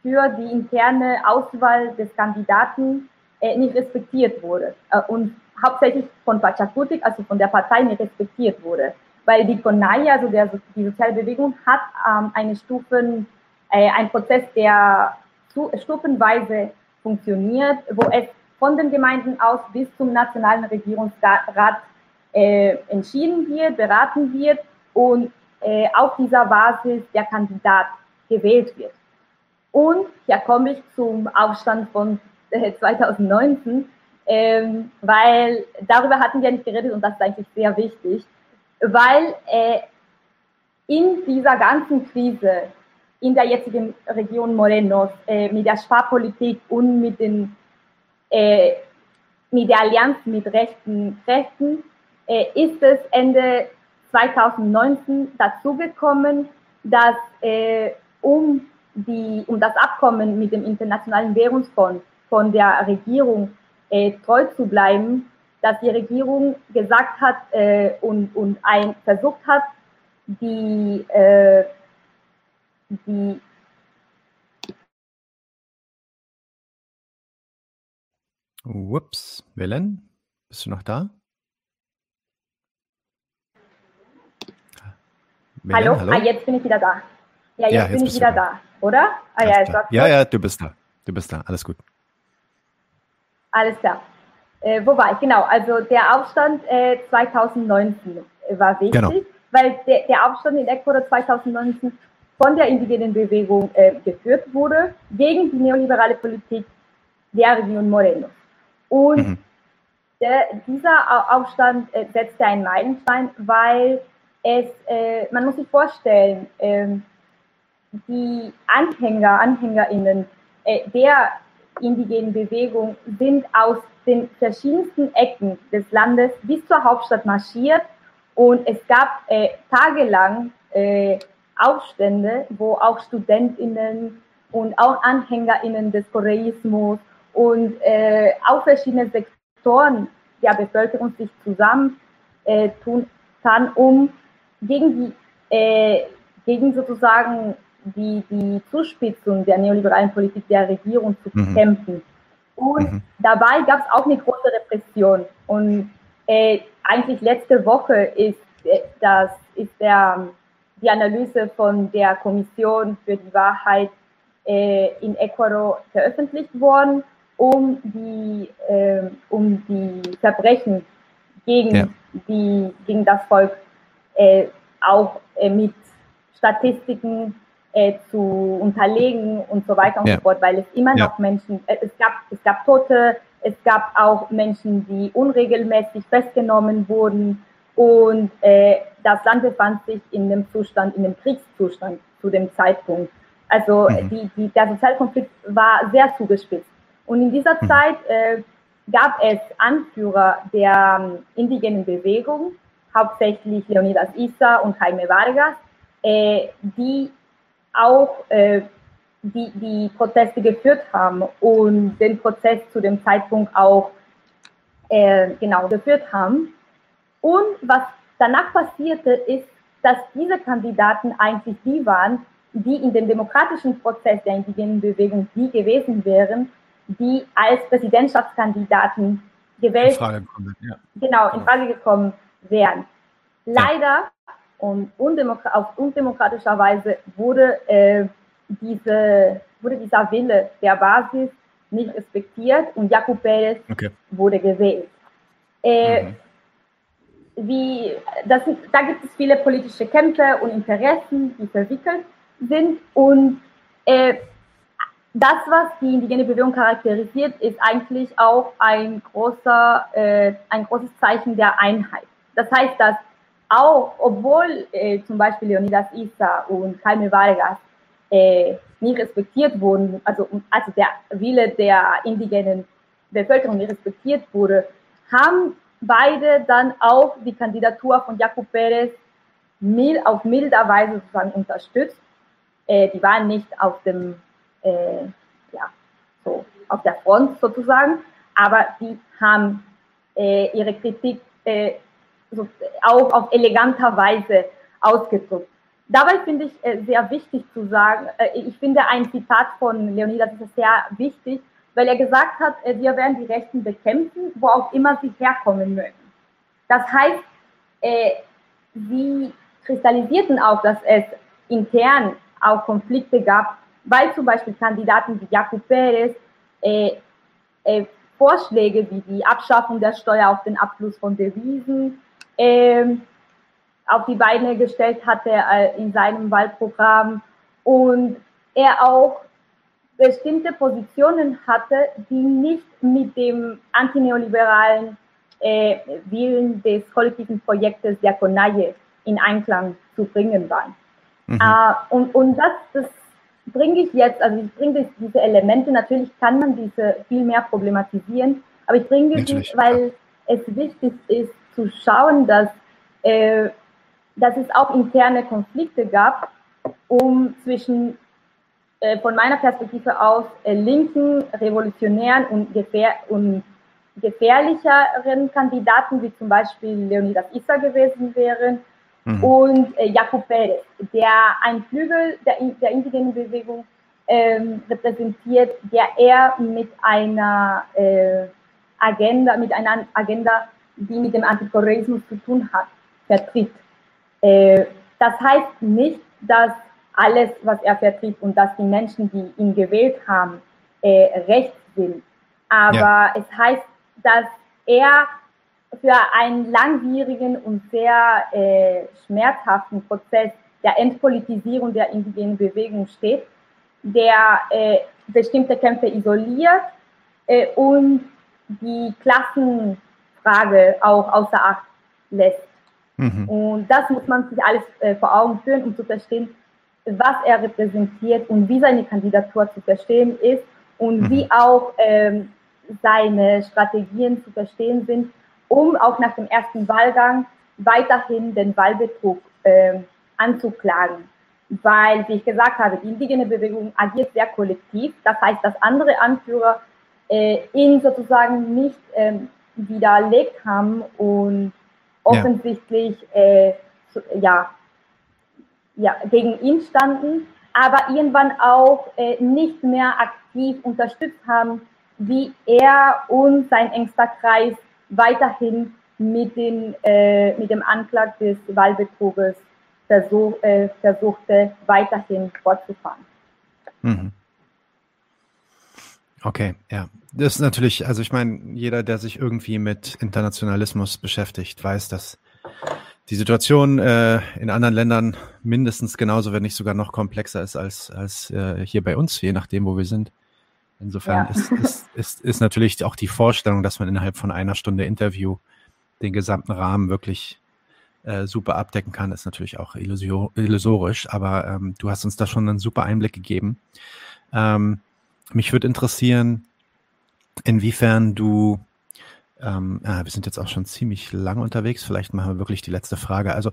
für die interne Auswahl des Kandidaten äh, nicht respektiert wurde äh, und hauptsächlich von Pachakutik, also von der Partei, nicht respektiert wurde. Weil die CONAI, also der, die soziale Bewegung, hat ähm, eine Stufen, äh, einen Prozess, der stufenweise funktioniert, wo es von den Gemeinden aus bis zum nationalen Regierungsrat äh, entschieden wird, beraten wird und äh, auf dieser Basis der Kandidat gewählt wird. Und hier komme ich zum Aufstand von äh, 2019, ähm, weil darüber hatten wir nicht geredet und das ist eigentlich sehr wichtig, weil äh, in dieser ganzen Krise in der jetzigen Region Morenos äh, mit der Sparpolitik und mit den äh, mit der Allianz mit rechten Kräften äh, ist es Ende 2019 dazu gekommen, dass äh, um, die, um das Abkommen mit dem Internationalen Währungsfonds von der Regierung äh, treu zu bleiben, dass die Regierung gesagt hat äh, und, und ein, versucht hat, die, äh, die Ups, Willen, bist du noch da? Willen, hallo? hallo? Ah, jetzt bin ich wieder da. Ja, jetzt, ja, jetzt bin ich wieder da. da, oder? Ah, ja, jetzt ja, ja, du bist da. Du bist da. Alles gut. Alles klar. Äh, wo war ich? Genau, also der Aufstand äh, 2019 war wichtig, genau. weil der, der Aufstand in Ecuador 2019 von der indigenen Bewegung äh, geführt wurde gegen die neoliberale Politik der Region Moreno. Und mhm. der, dieser Aufstand äh, setzte einen Meilenstein, weil es, äh, man muss sich vorstellen, äh, die Anhänger, AnhängerInnen äh, der indigenen Bewegung sind aus den verschiedensten Ecken des Landes bis zur Hauptstadt marschiert und es gab äh, tagelang äh, Aufstände, wo auch StudentInnen und auch AnhängerInnen des Koreismus und äh, auch verschiedene Sektoren der Bevölkerung sich zusammen äh, tun kann, um gegen die äh, gegen sozusagen die, die Zuspitzung der neoliberalen Politik der Regierung zu mhm. kämpfen. Und mhm. dabei gab es auch eine große Repression. Und äh, eigentlich letzte Woche ist, äh, das, ist der, die Analyse von der Kommission für die Wahrheit äh, in Ecuador veröffentlicht worden, um die, äh, um die Verbrechen gegen, ja. die, gegen das Volk äh, auch äh, mit Statistiken äh, zu unterlegen und so weiter und ja. so fort, weil es immer ja. noch Menschen, äh, es gab, es gab Tote, es gab auch Menschen, die unregelmäßig festgenommen wurden und äh, das Land befand sich in dem Zustand, in dem Kriegszustand zu dem Zeitpunkt. Also mhm. die, die, der Sozialkonflikt war sehr zugespitzt. Und in dieser mhm. Zeit äh, gab es Anführer der ähm, indigenen Bewegung, hauptsächlich Leonidas Issa und Jaime Vargas, äh, die auch äh, die, die Proteste geführt haben und den Prozess zu dem Zeitpunkt auch äh, genau geführt haben. Und was danach passierte, ist, dass diese Kandidaten eigentlich die waren, die in dem demokratischen Prozess der indigenen Bewegung die gewesen wären, die als Präsidentschaftskandidaten gewählt, in Frage gekommen, ja. genau, in Frage gekommen wären. Leider und undemokra auf undemokratischer Weise wurde, äh, diese, wurde dieser Wille der Basis nicht respektiert und Jacob Perez okay. wurde gewählt. Äh, mhm. wie, das, da gibt es viele politische Kämpfe und Interessen, die verwickelt sind und äh, das, was die indigene Bewegung charakterisiert, ist eigentlich auch ein, großer, äh, ein großes Zeichen der Einheit. Das heißt, dass auch obwohl äh, zum Beispiel Leonidas Issa und Jaime Vargas äh, nicht respektiert wurden, also, also der Wille der indigenen Bevölkerung nicht respektiert wurde, haben beide dann auch die Kandidatur von Jacob Perez mild, auf milder Weise sozusagen unterstützt. Äh, die waren nicht auf dem, äh, ja, so auf der Front sozusagen, aber die haben äh, ihre Kritik äh, so auch auf eleganter Weise ausgedrückt. Dabei finde ich äh, sehr wichtig zu sagen, äh, ich finde ein Zitat von Leonidas ist sehr wichtig, weil er gesagt hat, äh, wir werden die Rechten bekämpfen, wo auch immer sie herkommen mögen. Das heißt, äh, sie kristallisierten auch, dass es intern auch Konflikte gab, weil zum Beispiel Kandidaten wie Jacob Perez äh, äh, Vorschläge wie die Abschaffung der Steuer auf den Abfluss von Devisen ähm, auf die Beine gestellt hatte äh, in seinem Wahlprogramm und er auch bestimmte Positionen hatte, die nicht mit dem antineoliberalen äh, Willen des kollektiven Projektes der Konaje in Einklang zu bringen waren. Mhm. Äh, und und das, das bringe ich jetzt, also ich bringe diese Elemente, natürlich kann man diese viel mehr problematisieren, aber ich bringe sie, weil es wichtig ist, zu schauen, dass, äh, dass es auch interne Konflikte gab, um zwischen äh, von meiner Perspektive aus äh, linken, revolutionären und, gefähr und gefährlicheren Kandidaten, wie zum Beispiel Leonidas Issa gewesen wären, mhm. und äh, Jacob Perez, der ein Flügel der, der indigenen Bewegung ähm, repräsentiert, der eher mit einer äh, Agenda, mit einer Agenda die mit dem Antiterrorismus zu tun hat, vertritt. Äh, das heißt nicht, dass alles, was er vertritt und dass die Menschen, die ihn gewählt haben, äh, recht sind. Aber ja. es heißt, dass er für einen langwierigen und sehr äh, schmerzhaften Prozess der Entpolitisierung der indigenen Bewegung steht, der äh, bestimmte Kämpfe isoliert äh, und die Klassen Frage auch außer Acht lässt. Mhm. Und das muss man sich alles äh, vor Augen führen, um zu verstehen, was er repräsentiert und wie seine Kandidatur zu verstehen ist und mhm. wie auch ähm, seine Strategien zu verstehen sind, um auch nach dem ersten Wahlgang weiterhin den Wahlbetrug äh, anzuklagen. Weil, wie ich gesagt habe, die indigene Bewegung agiert sehr kollektiv. Das heißt, dass andere Anführer äh, ihn sozusagen nicht ähm, widerlegt haben und offensichtlich ja. Äh, ja, ja, gegen ihn standen, aber irgendwann auch äh, nicht mehr aktiv unterstützt haben, wie er und sein engster Kreis weiterhin mit, den, äh, mit dem Antrag des Wahlbetruges versuch, äh, versuchte, weiterhin fortzufahren. Mhm. Okay, ja. Das ist natürlich, also ich meine, jeder, der sich irgendwie mit Internationalismus beschäftigt, weiß, dass die Situation äh, in anderen Ländern mindestens genauso, wenn nicht sogar noch komplexer ist als, als äh, hier bei uns, je nachdem, wo wir sind. Insofern ja. ist, ist, ist, ist natürlich auch die Vorstellung, dass man innerhalb von einer Stunde Interview den gesamten Rahmen wirklich äh, super abdecken kann, ist natürlich auch illusorisch. Aber ähm, du hast uns da schon einen super Einblick gegeben. Ähm, mich würde interessieren, inwiefern du ähm, ah, wir sind jetzt auch schon ziemlich lange unterwegs. Vielleicht machen wir wirklich die letzte Frage. Also,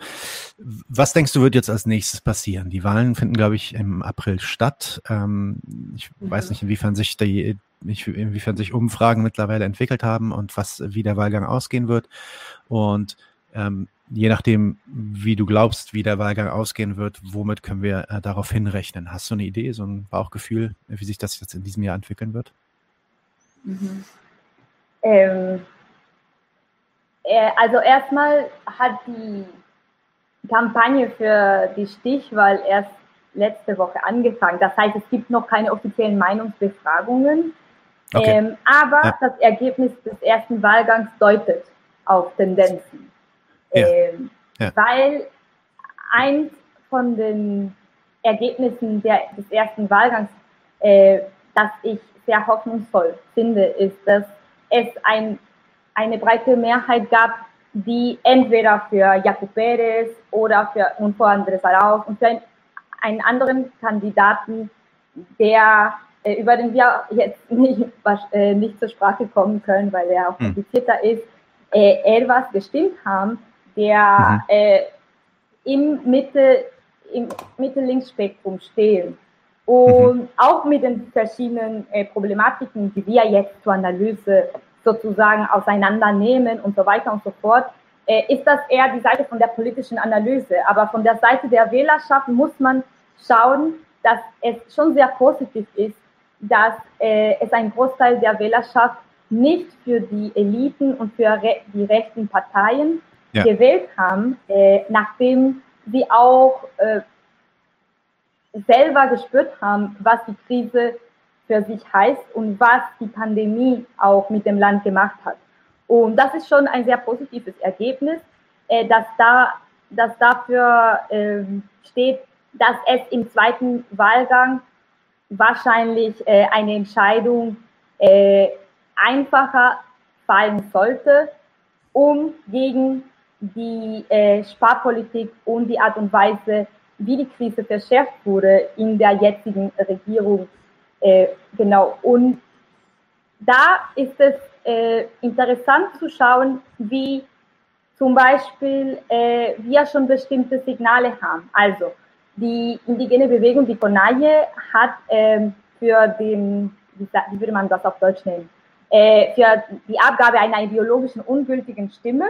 was denkst du, wird jetzt als nächstes passieren? Die Wahlen finden, glaube ich, im April statt. Ähm, ich mhm. weiß nicht, inwiefern sich die, inwiefern sich Umfragen mittlerweile entwickelt haben und was, wie der Wahlgang ausgehen wird. Und ähm, je nachdem, wie du glaubst, wie der Wahlgang ausgehen wird, womit können wir äh, darauf hinrechnen? Hast du eine Idee, so ein Bauchgefühl, wie sich das jetzt in diesem Jahr entwickeln wird? Mhm. Ähm, äh, also erstmal hat die Kampagne für die Stichwahl erst letzte Woche angefangen. Das heißt, es gibt noch keine offiziellen Meinungsbefragungen. Okay. Ähm, aber ja. das Ergebnis des ersten Wahlgangs deutet auf Tendenzen. Ja. Ähm, ja. Weil eins von den Ergebnissen der, des ersten Wahlgangs, äh, das ich sehr hoffnungsvoll finde, ist, dass es ein eine breite Mehrheit gab, die entweder für Jacob Perez oder für und für Andres Arauz und für einen anderen Kandidaten, der äh, über den wir jetzt nicht, äh, nicht zur Sprache kommen können, weil er auch hm. komplizierter mhm. ist, äh, etwas gestimmt haben, der mhm. äh, im Mitte im Mitte-Links-Spektrum stehen und mhm. auch mit den verschiedenen äh, Problematiken, die wir jetzt zur Analyse sozusagen auseinandernehmen und so weiter und so fort, äh, ist das eher die Seite von der politischen Analyse. Aber von der Seite der Wählerschaft muss man schauen, dass es schon sehr positiv ist, dass äh, es ein Großteil der Wählerschaft nicht für die Eliten und für die rechten Parteien ja. gewählt haben, äh, nachdem sie auch selber gespürt haben, was die Krise für sich heißt und was die Pandemie auch mit dem Land gemacht hat. Und das ist schon ein sehr positives Ergebnis, äh, dass, da, dass dafür äh, steht, dass es im zweiten Wahlgang wahrscheinlich äh, eine Entscheidung äh, einfacher fallen sollte, um gegen die äh, Sparpolitik und die Art und Weise, wie die Krise verschärft wurde, in der jetzigen Regierung äh, genau, und da ist es äh, interessant zu schauen, wie zum Beispiel äh, wir schon bestimmte Signale haben. Also die indigene Bewegung, die Konaje, hat ähm, für den, wie, würde man das auf Deutsch nennen, äh, für die Abgabe einer ideologischen ungültigen Stimme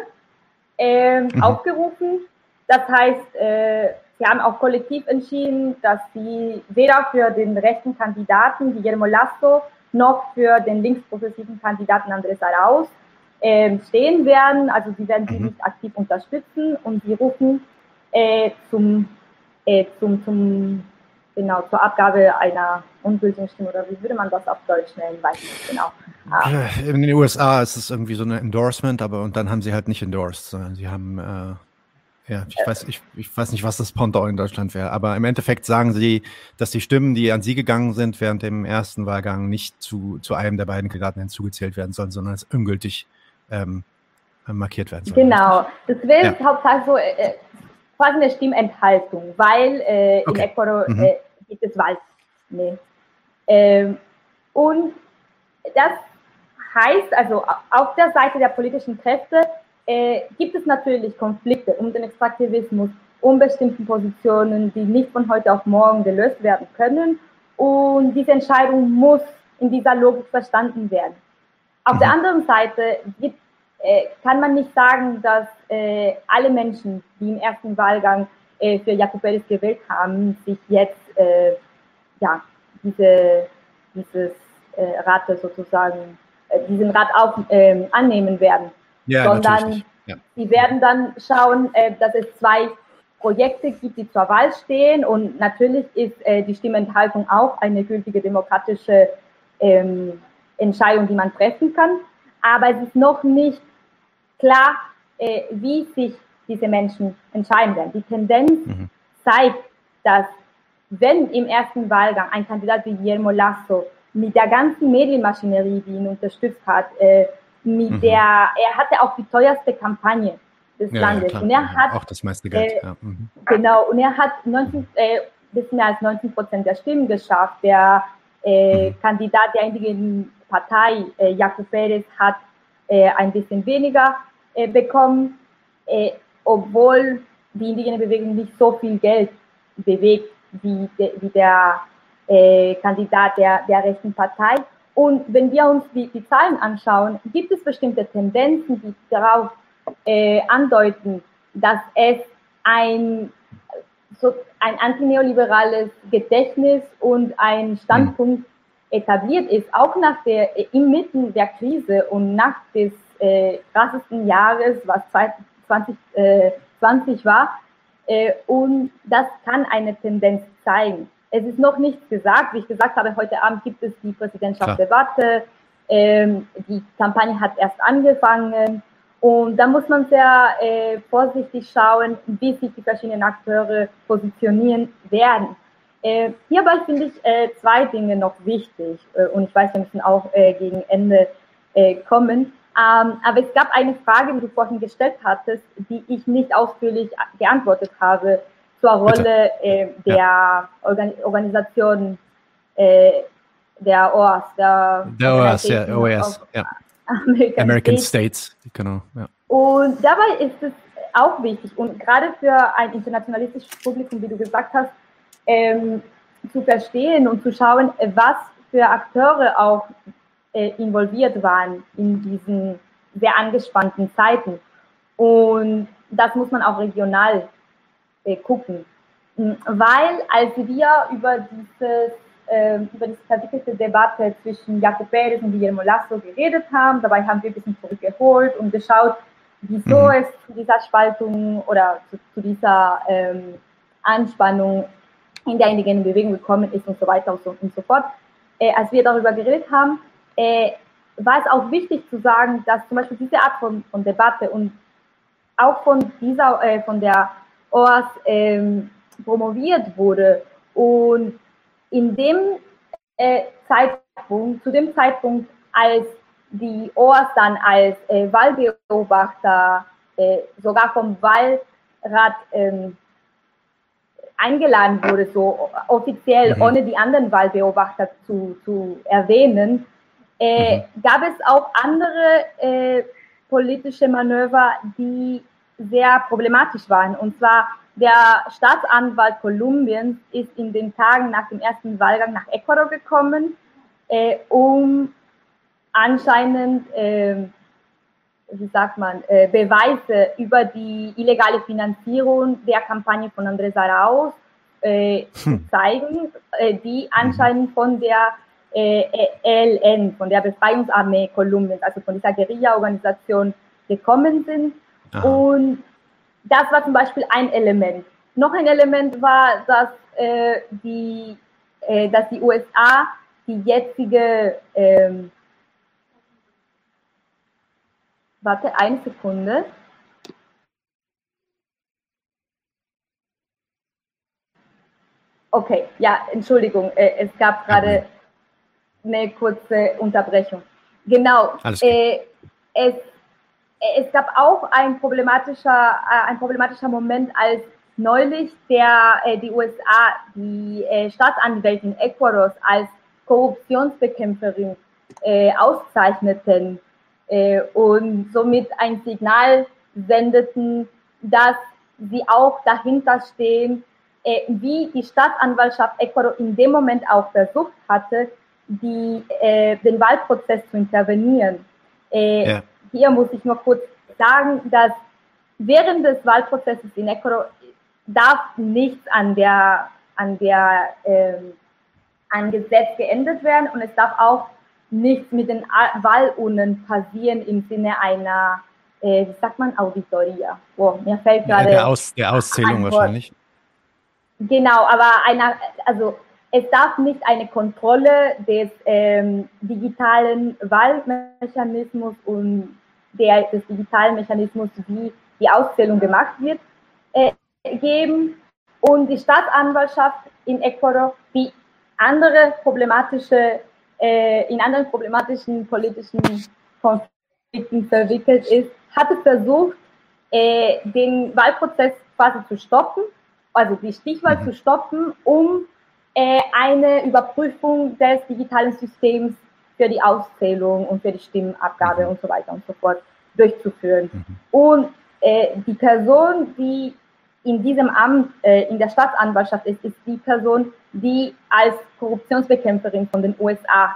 äh, mhm. aufgerufen. Das heißt, äh, Sie haben auch kollektiv entschieden, dass sie weder für den rechten Kandidaten Guillermo Lasso noch für den linksprogressiven Kandidaten Andrés Arauz äh, stehen werden. Also sie werden sie mhm. nicht aktiv unterstützen und sie rufen äh, zum, äh, zum, zum, genau, zur Abgabe einer ungültigen Stimme oder wie würde man das auf Deutsch nennen, weiß ich nicht genau. Ah. In den USA ist es irgendwie so ein Endorsement, aber und dann haben sie halt nicht endorsed, sondern sie haben äh ja, ich weiß, ich, ich weiß nicht, was das Pendant in Deutschland wäre, aber im Endeffekt sagen sie, dass die Stimmen, die an sie gegangen sind während dem ersten Wahlgang, nicht zu, zu einem der beiden Kandidaten hinzugezählt werden sollen, sondern als ungültig ähm, markiert werden sollen. Genau, das wäre ja. hauptsächlich so äh, äh, quasi eine Stimmenthaltung, weil äh, okay. in Ecuador mhm. äh, gibt es Wahl. Nee. Ähm, und das heißt also auf der Seite der politischen Kräfte, äh, gibt es natürlich Konflikte um den Extraktivismus, um bestimmte Positionen, die nicht von heute auf morgen gelöst werden können. Und diese Entscheidung muss in dieser Logik verstanden werden. Auf mhm. der anderen Seite gibt, äh, kann man nicht sagen, dass äh, alle Menschen, die im ersten Wahlgang äh, für Jakob Perez gewählt haben, sich jetzt äh, ja, diese, dieses äh, Rate sozusagen, diesen Rat auch ähm, annehmen werden, ja, sondern ja. sie werden dann schauen, äh, dass es zwei Projekte gibt, die zur Wahl stehen und natürlich ist äh, die Stimmenthaltung auch eine gültige demokratische ähm, Entscheidung, die man treffen kann, aber es ist noch nicht klar, äh, wie sich diese Menschen entscheiden werden. Die Tendenz mhm. zeigt, dass wenn im ersten Wahlgang ein Kandidat wie Guillermo Lasso mit der ganzen Medienmaschinerie, die ihn unterstützt hat, äh, mit mhm. der, er hatte auch die teuerste Kampagne des ja, Landes. Ja, und er hat auch das meiste Geld. Äh, ja. mhm. Genau, und er hat 19, äh, bis mehr als 19 Prozent der Stimmen geschafft. Der äh, mhm. Kandidat der indigenen Partei, äh, Jacob Perez, hat äh, ein bisschen weniger äh, bekommen, äh, obwohl die indigene Bewegung nicht so viel Geld bewegt wie, de, wie der Kandidat der, der rechten Partei. Und wenn wir uns die, die Zahlen anschauen, gibt es bestimmte Tendenzen, die darauf äh, andeuten, dass es ein, so ein antineoliberales Gedächtnis und ein Standpunkt etabliert ist, auch nach der, inmitten der Krise und nach des äh, krassesten Jahres, was 2020 äh, war. Äh, und das kann eine Tendenz zeigen. Es ist noch nichts gesagt. Wie ich gesagt habe, heute Abend gibt es die Präsidentschaftsdebatte. Ähm, die Kampagne hat erst angefangen. Und da muss man sehr äh, vorsichtig schauen, wie sich die verschiedenen Akteure positionieren werden. Äh, hierbei finde ich äh, zwei Dinge noch wichtig. Äh, und ich weiß, wir müssen auch äh, gegen Ende äh, kommen. Ähm, aber es gab eine Frage, die du vorhin gestellt hattest, die ich nicht ausführlich geantwortet habe zur Rolle äh, der ja. Organ Organisation äh, der OAS. Der, der OAS, ja, OAS, ja. American, American States. States, genau. Ja. Und dabei ist es auch wichtig und gerade für ein internationalistisches Publikum, wie du gesagt hast, ähm, zu verstehen und zu schauen, was für Akteure auch äh, involviert waren in diesen sehr angespannten Zeiten. Und das muss man auch regional gucken. Hm, weil als wir über, dieses, äh, über diese verwickelte Debatte zwischen Jacob Perez und Guillermo Lasso geredet haben, dabei haben wir ein bisschen zurückgeholt und geschaut, wieso mhm. es zu dieser Spaltung oder zu, zu dieser ähm, Anspannung in der indigenen Bewegung gekommen ist und so weiter und so, und so fort. Äh, als wir darüber geredet haben, äh, war es auch wichtig zu sagen, dass zum Beispiel diese Art von, von Debatte und auch von dieser, äh, von der OAS ähm, promoviert wurde und in dem äh, Zeitpunkt, zu dem Zeitpunkt, als die OAS dann als äh, Wahlbeobachter äh, sogar vom Wahlrat ähm, eingeladen wurde, so offiziell, mhm. ohne die anderen Wahlbeobachter zu, zu erwähnen, äh, mhm. gab es auch andere äh, politische Manöver, die sehr problematisch waren. Und zwar der Staatsanwalt Kolumbiens ist in den Tagen nach dem ersten Wahlgang nach Ecuador gekommen, äh, um anscheinend, ähm, wie sagt man, äh, Beweise über die illegale Finanzierung der Kampagne von Andrés Arauz äh, hm. zu zeigen, äh, die mhm. anscheinend von der äh, ELN, von der Befreiungsarmee Kolumbiens, also von dieser Guerilla-Organisation gekommen sind. Aha. Und das war zum Beispiel ein Element. Noch ein Element war, dass, äh, die, äh, dass die USA die jetzige, ähm, warte, eine Sekunde. Okay, ja, Entschuldigung, äh, es gab gerade eine kurze Unterbrechung. Genau. Äh, es, es gab auch ein problematischer, äh, ein problematischer Moment, als neulich der, äh, die USA die äh, Staatsanwältin Ecuadors als Korruptionsbekämpferin äh, auszeichneten äh, und somit ein Signal sendeten, dass sie auch dahinter stehen, äh, wie die Staatsanwaltschaft Ecuador in dem Moment auch versucht hatte, die, äh, den Wahlprozess zu intervenieren. Äh, ja. Hier muss ich nur kurz sagen, dass während des Wahlprozesses in Ecuador darf nichts an der, an der, ähm, an Gesetz geändert werden und es darf auch nichts mit den Wahlurnen passieren im Sinne einer, äh, wie sagt man, Auditoria. Oh, mir fällt gerade. Ja, der, Aus, der Auszählung wahrscheinlich. Genau, aber einer, also es darf nicht eine Kontrolle des ähm, digitalen Wahlmechanismus und der, des digitalen Mechanismus, wie die Auszählung gemacht wird, äh, geben. Und die Staatsanwaltschaft in Ecuador, wie andere problematische, äh, in anderen problematischen politischen Konflikten verwickelt ist, hatte versucht, äh, den Wahlprozess quasi zu stoppen, also die Stichwahl mhm. zu stoppen, um äh, eine Überprüfung des digitalen Systems für die Auszählung und für die Stimmenabgabe mhm. und so weiter und so fort durchzuführen. Mhm. Und äh, die Person, die in diesem Amt äh, in der Staatsanwaltschaft ist, ist die Person, die als Korruptionsbekämpferin von den USA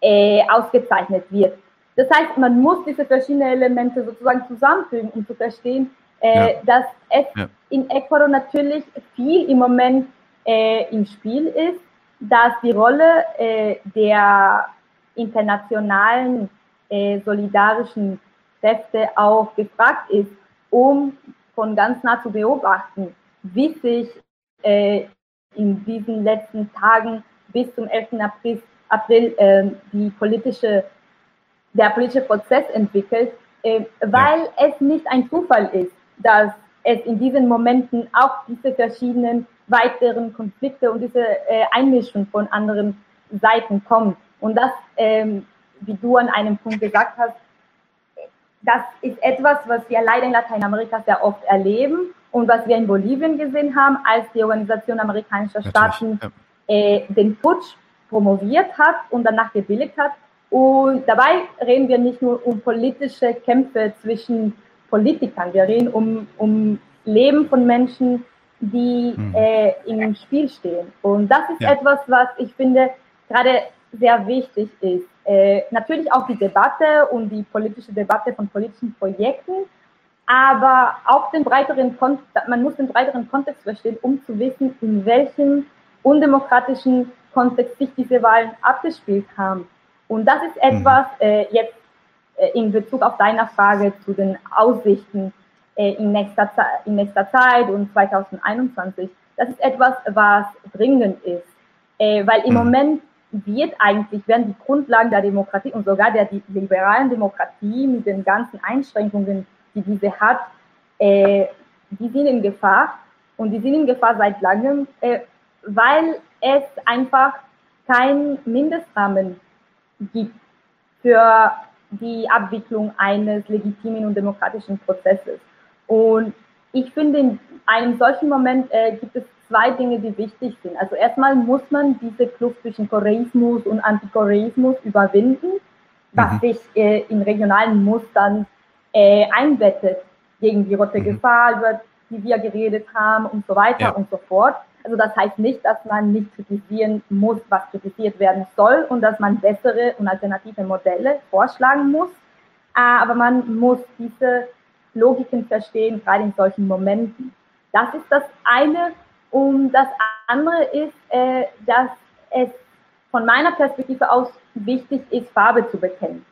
äh, ausgezeichnet wird. Das heißt, man muss diese verschiedenen Elemente sozusagen zusammenfügen, um zu verstehen, äh, ja. dass es ja. in Ecuador natürlich viel im Moment äh, im Spiel ist, dass die Rolle äh, der internationalen äh, solidarischen Kräfte auch gefragt ist, um von ganz nah zu beobachten, wie sich äh, in diesen letzten Tagen bis zum 11. April, April äh, die politische, der politische Prozess entwickelt, äh, weil es nicht ein Zufall ist, dass es in diesen Momenten auch diese verschiedenen weiteren Konflikte und diese äh, Einmischung von anderen Seiten kommt. Und das, ähm, wie du an einem Punkt gesagt hast, das ist etwas, was wir leider in Lateinamerika sehr oft erleben und was wir in Bolivien gesehen haben, als die Organisation amerikanischer Staaten ja. äh, den Putsch promoviert hat und danach gebilligt hat. Und dabei reden wir nicht nur um politische Kämpfe zwischen Politikern, wir reden um, um Leben von Menschen, die mhm. äh, im Spiel stehen. Und das ist ja. etwas, was ich finde gerade sehr wichtig ist. Äh, natürlich auch die Debatte und die politische Debatte von politischen Projekten, aber auch den breiteren Kontext, man muss den breiteren Kontext verstehen, um zu wissen, in welchem undemokratischen Kontext sich diese Wahlen abgespielt haben. Und das ist mhm. etwas äh, jetzt äh, in Bezug auf deine Frage zu den Aussichten in, nächster in nächster Zeit und 2021. Das ist etwas, was dringend ist, äh, weil im mhm. Moment wird eigentlich, werden die Grundlagen der Demokratie und sogar der liberalen Demokratie mit den ganzen Einschränkungen, die diese hat, äh, die sind in Gefahr und die sind in Gefahr seit langem, äh, weil es einfach keinen Mindestrahmen gibt für die Abwicklung eines legitimen und demokratischen Prozesses. Und ich finde, in einem solchen Moment äh, gibt es zwei Dinge, die wichtig sind. Also erstmal muss man diese Kluft zwischen Koreismus und Antikoreismus überwinden, was mhm. sich äh, in regionalen Mustern äh, einbettet gegen die rote mhm. Gefahr, über die wir geredet haben und so weiter ja. und so fort. Also das heißt nicht, dass man nicht kritisieren muss, was kritisiert werden soll und dass man bessere und alternative Modelle vorschlagen muss. Aber man muss diese Logiken verstehen, gerade in solchen Momenten. Das ist das eine. Und das andere ist, äh, dass es von meiner Perspektive aus wichtig ist, Farbe zu bekennen.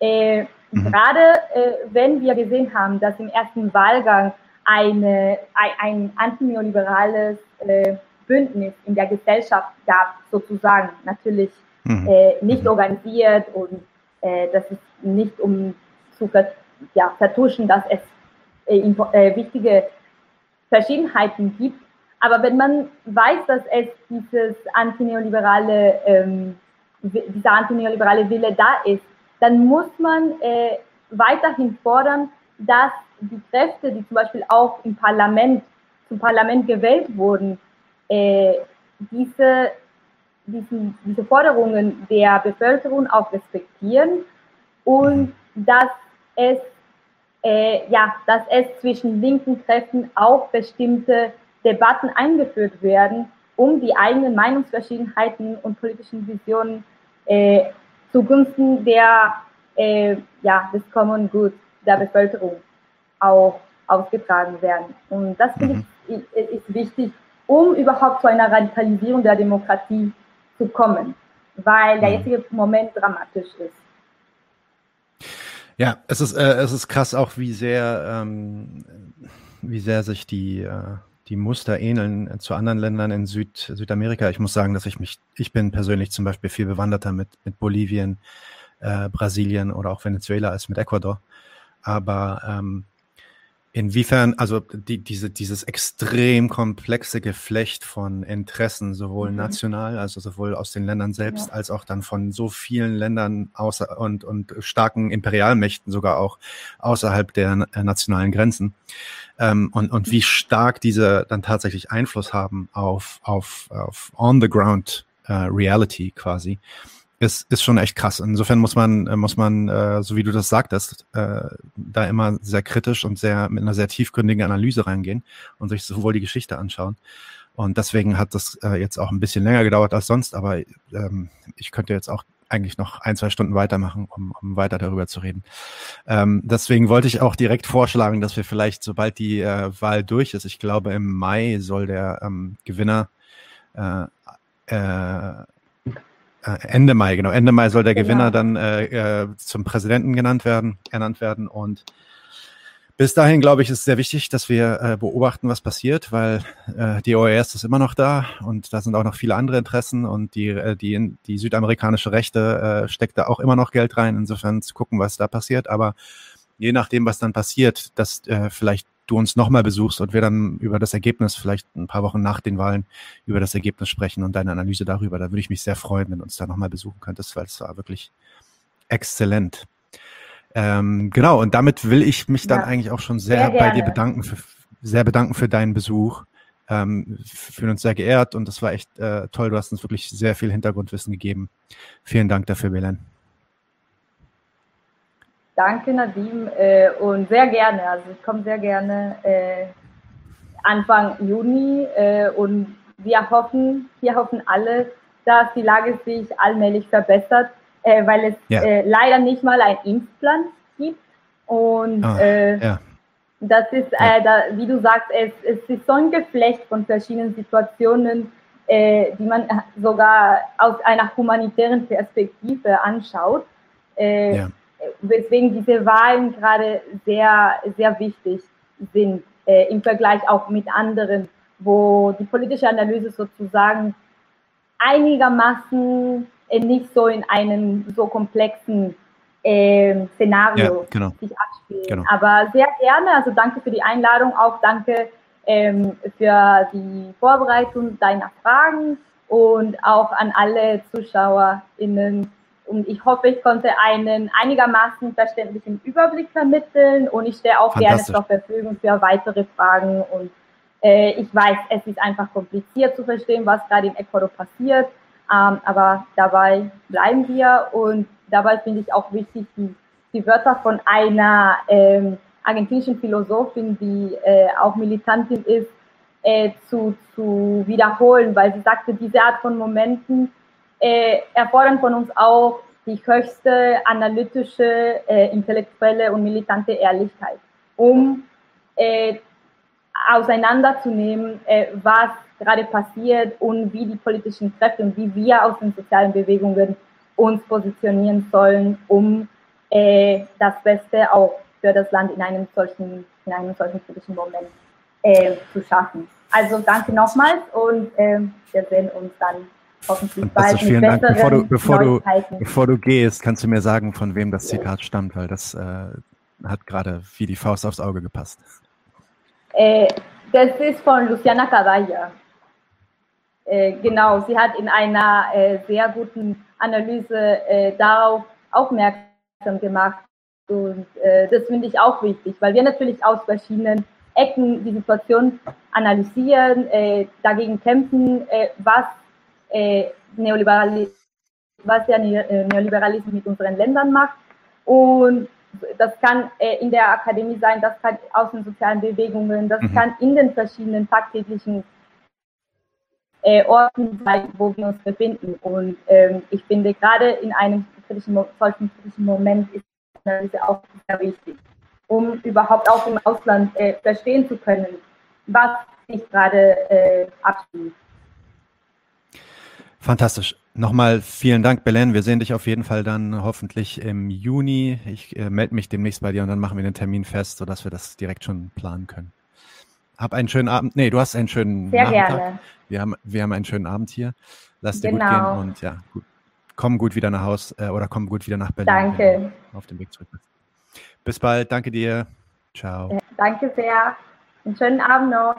Äh, mhm. Gerade äh, wenn wir gesehen haben, dass im ersten Wahlgang eine, ein, ein antineoliberales äh, Bündnis in der Gesellschaft gab, sozusagen, natürlich mhm. äh, nicht mhm. organisiert und äh, das ist nicht um zu ja, vertuschen, dass es äh, äh, wichtige Verschiedenheiten gibt. Aber wenn man weiß, dass es dieses antineoliberale, ähm, dieser antineoliberale Wille da ist, dann muss man äh, weiterhin fordern, dass die Kräfte, die zum Beispiel auch im Parlament, zum Parlament gewählt wurden, äh, diese, diesen, diese Forderungen der Bevölkerung auch respektieren und dass es äh, ja, dass es zwischen linken Kräften auch bestimmte Debatten eingeführt werden, um die eigenen Meinungsverschiedenheiten und politischen Visionen äh, zugunsten der, äh, ja, des Common Good der Bevölkerung auch ausgetragen werden. Und das finde ich mhm. ist wichtig, um überhaupt zu einer Radikalisierung der Demokratie zu kommen. weil der mhm. jetzige Moment dramatisch ist. Ja, es ist, äh, es ist krass auch, wie sehr, ähm, wie sehr sich die, äh, die Muster ähneln zu anderen Ländern in Süd, Südamerika. Ich muss sagen, dass ich mich, ich bin persönlich zum Beispiel viel bewanderter mit, mit Bolivien, äh, Brasilien oder auch Venezuela als mit Ecuador. Aber ähm, Inwiefern, also die, diese, dieses extrem komplexe Geflecht von Interessen, sowohl mhm. national, also sowohl aus den Ländern selbst, ja. als auch dann von so vielen Ländern außer und, und starken Imperialmächten sogar auch außerhalb der äh, nationalen Grenzen. Ähm, und, und wie stark diese dann tatsächlich Einfluss haben auf, auf, auf on-the-ground äh, Reality quasi ist, ist schon echt krass. Insofern muss man, äh, muss man, äh, so wie du das sagtest, äh, da immer sehr kritisch und sehr mit einer sehr tiefgründigen Analyse reingehen und sich sowohl die Geschichte anschauen. Und deswegen hat das äh, jetzt auch ein bisschen länger gedauert als sonst, aber ähm, ich könnte jetzt auch eigentlich noch ein, zwei Stunden weitermachen, um, um weiter darüber zu reden. Ähm, deswegen wollte ich auch direkt vorschlagen, dass wir vielleicht, sobald die äh, Wahl durch ist, ich glaube im Mai soll der ähm, Gewinner äh, äh, Ende Mai, genau. Ende Mai soll der genau. Gewinner dann äh, äh, zum Präsidenten genannt werden, ernannt werden. Und bis dahin, glaube ich, ist es sehr wichtig, dass wir äh, beobachten, was passiert, weil äh, die OES ist immer noch da und da sind auch noch viele andere Interessen und die, äh, die, die südamerikanische Rechte äh, steckt da auch immer noch Geld rein, insofern zu gucken, was da passiert. Aber je nachdem, was dann passiert, dass äh, vielleicht du uns nochmal besuchst und wir dann über das Ergebnis, vielleicht ein paar Wochen nach den Wahlen, über das Ergebnis sprechen und deine Analyse darüber. Da würde ich mich sehr freuen, wenn du uns da nochmal besuchen könntest, weil es war wirklich exzellent. Ähm, genau, und damit will ich mich dann ja, eigentlich auch schon sehr, sehr bei dir bedanken, für, sehr bedanken für deinen Besuch. Ähm, fühlen uns sehr geehrt und das war echt äh, toll. Du hast uns wirklich sehr viel Hintergrundwissen gegeben. Vielen Dank dafür, Belen. Danke, Nadim, äh, und sehr gerne. Also ich komme sehr gerne äh, Anfang Juni äh, und wir hoffen, wir hoffen alle, dass die Lage sich allmählich verbessert, äh, weil es ja. Äh, leider nicht mal einen Impfplan gibt. Und ah, äh, ja. das ist, ja. da, wie du sagst, es, es ist so ein Geflecht von verschiedenen Situationen, die man sogar aus einer humanitären Perspektive anschaut. Ja weswegen diese Wahlen gerade sehr, sehr wichtig sind äh, im Vergleich auch mit anderen, wo die politische Analyse sozusagen einigermaßen äh, nicht so in einem so komplexen äh, Szenario ja, genau. sich abspielt. Genau. Aber sehr gerne, also danke für die Einladung, auch danke ähm, für die Vorbereitung deiner Fragen und auch an alle ZuschauerInnen und ich hoffe, ich konnte einen einigermaßen verständlichen Überblick vermitteln. Und ich stehe auch gerne zur Verfügung für weitere Fragen. Und äh, ich weiß, es ist einfach kompliziert zu verstehen, was gerade in Ecuador passiert, ähm, aber dabei bleiben wir. Und dabei finde ich auch wichtig, die, die Wörter von einer ähm, argentinischen Philosophin, die äh, auch Militantin ist, äh, zu, zu wiederholen, weil sie sagte, diese Art von Momenten äh, erfordern von uns auch die höchste analytische, äh, intellektuelle und militante Ehrlichkeit, um äh, auseinanderzunehmen, äh, was gerade passiert und wie die politischen Kräfte und wie wir aus den sozialen Bewegungen uns positionieren sollen, um äh, das Beste auch für das Land in einem solchen, in einem solchen kritischen Moment äh, zu schaffen. Also danke nochmals und wir sehen uns dann hoffentlich bald vielen Dank. Bevor du, bevor, du, bevor du gehst, kannst du mir sagen, von wem das Zitat stammt, weil das äh, hat gerade wie die Faust aufs Auge gepasst. Äh, das ist von Luciana Caballa. Äh, genau, sie hat in einer äh, sehr guten Analyse äh, darauf aufmerksam gemacht. Und äh, das finde ich auch wichtig, weil wir natürlich aus verschiedenen Ecken die Situation analysieren, dagegen kämpfen, was äh, Neoliberalismus, was der äh, Neoliberalismus mit unseren Ländern macht. Und das kann äh, in der Akademie sein, das kann aus den sozialen Bewegungen, das mhm. kann in den verschiedenen tagtäglichen äh, Orten sein, wo wir uns befinden. Und ähm, ich finde, gerade in einem kritischen, solchen kritischen Moment ist das auch sehr wichtig, um überhaupt auch im Ausland äh, verstehen zu können, was sich gerade äh, abspielt. Fantastisch. Nochmal vielen Dank, Belen. Wir sehen dich auf jeden Fall dann hoffentlich im Juni. Ich äh, melde mich demnächst bei dir und dann machen wir den Termin fest, sodass wir das direkt schon planen können. Hab einen schönen Abend. Nee, du hast einen schönen Sehr Nachmittag. gerne. Wir haben, wir haben einen schönen Abend hier. Lass dir genau. gut gehen und ja, gut. komm gut wieder nach Haus äh, oder komm gut wieder nach Berlin. Danke. Auf dem Weg zurück. Bis bald. Danke dir. Ciao. Danke sehr. Einen schönen Abend noch.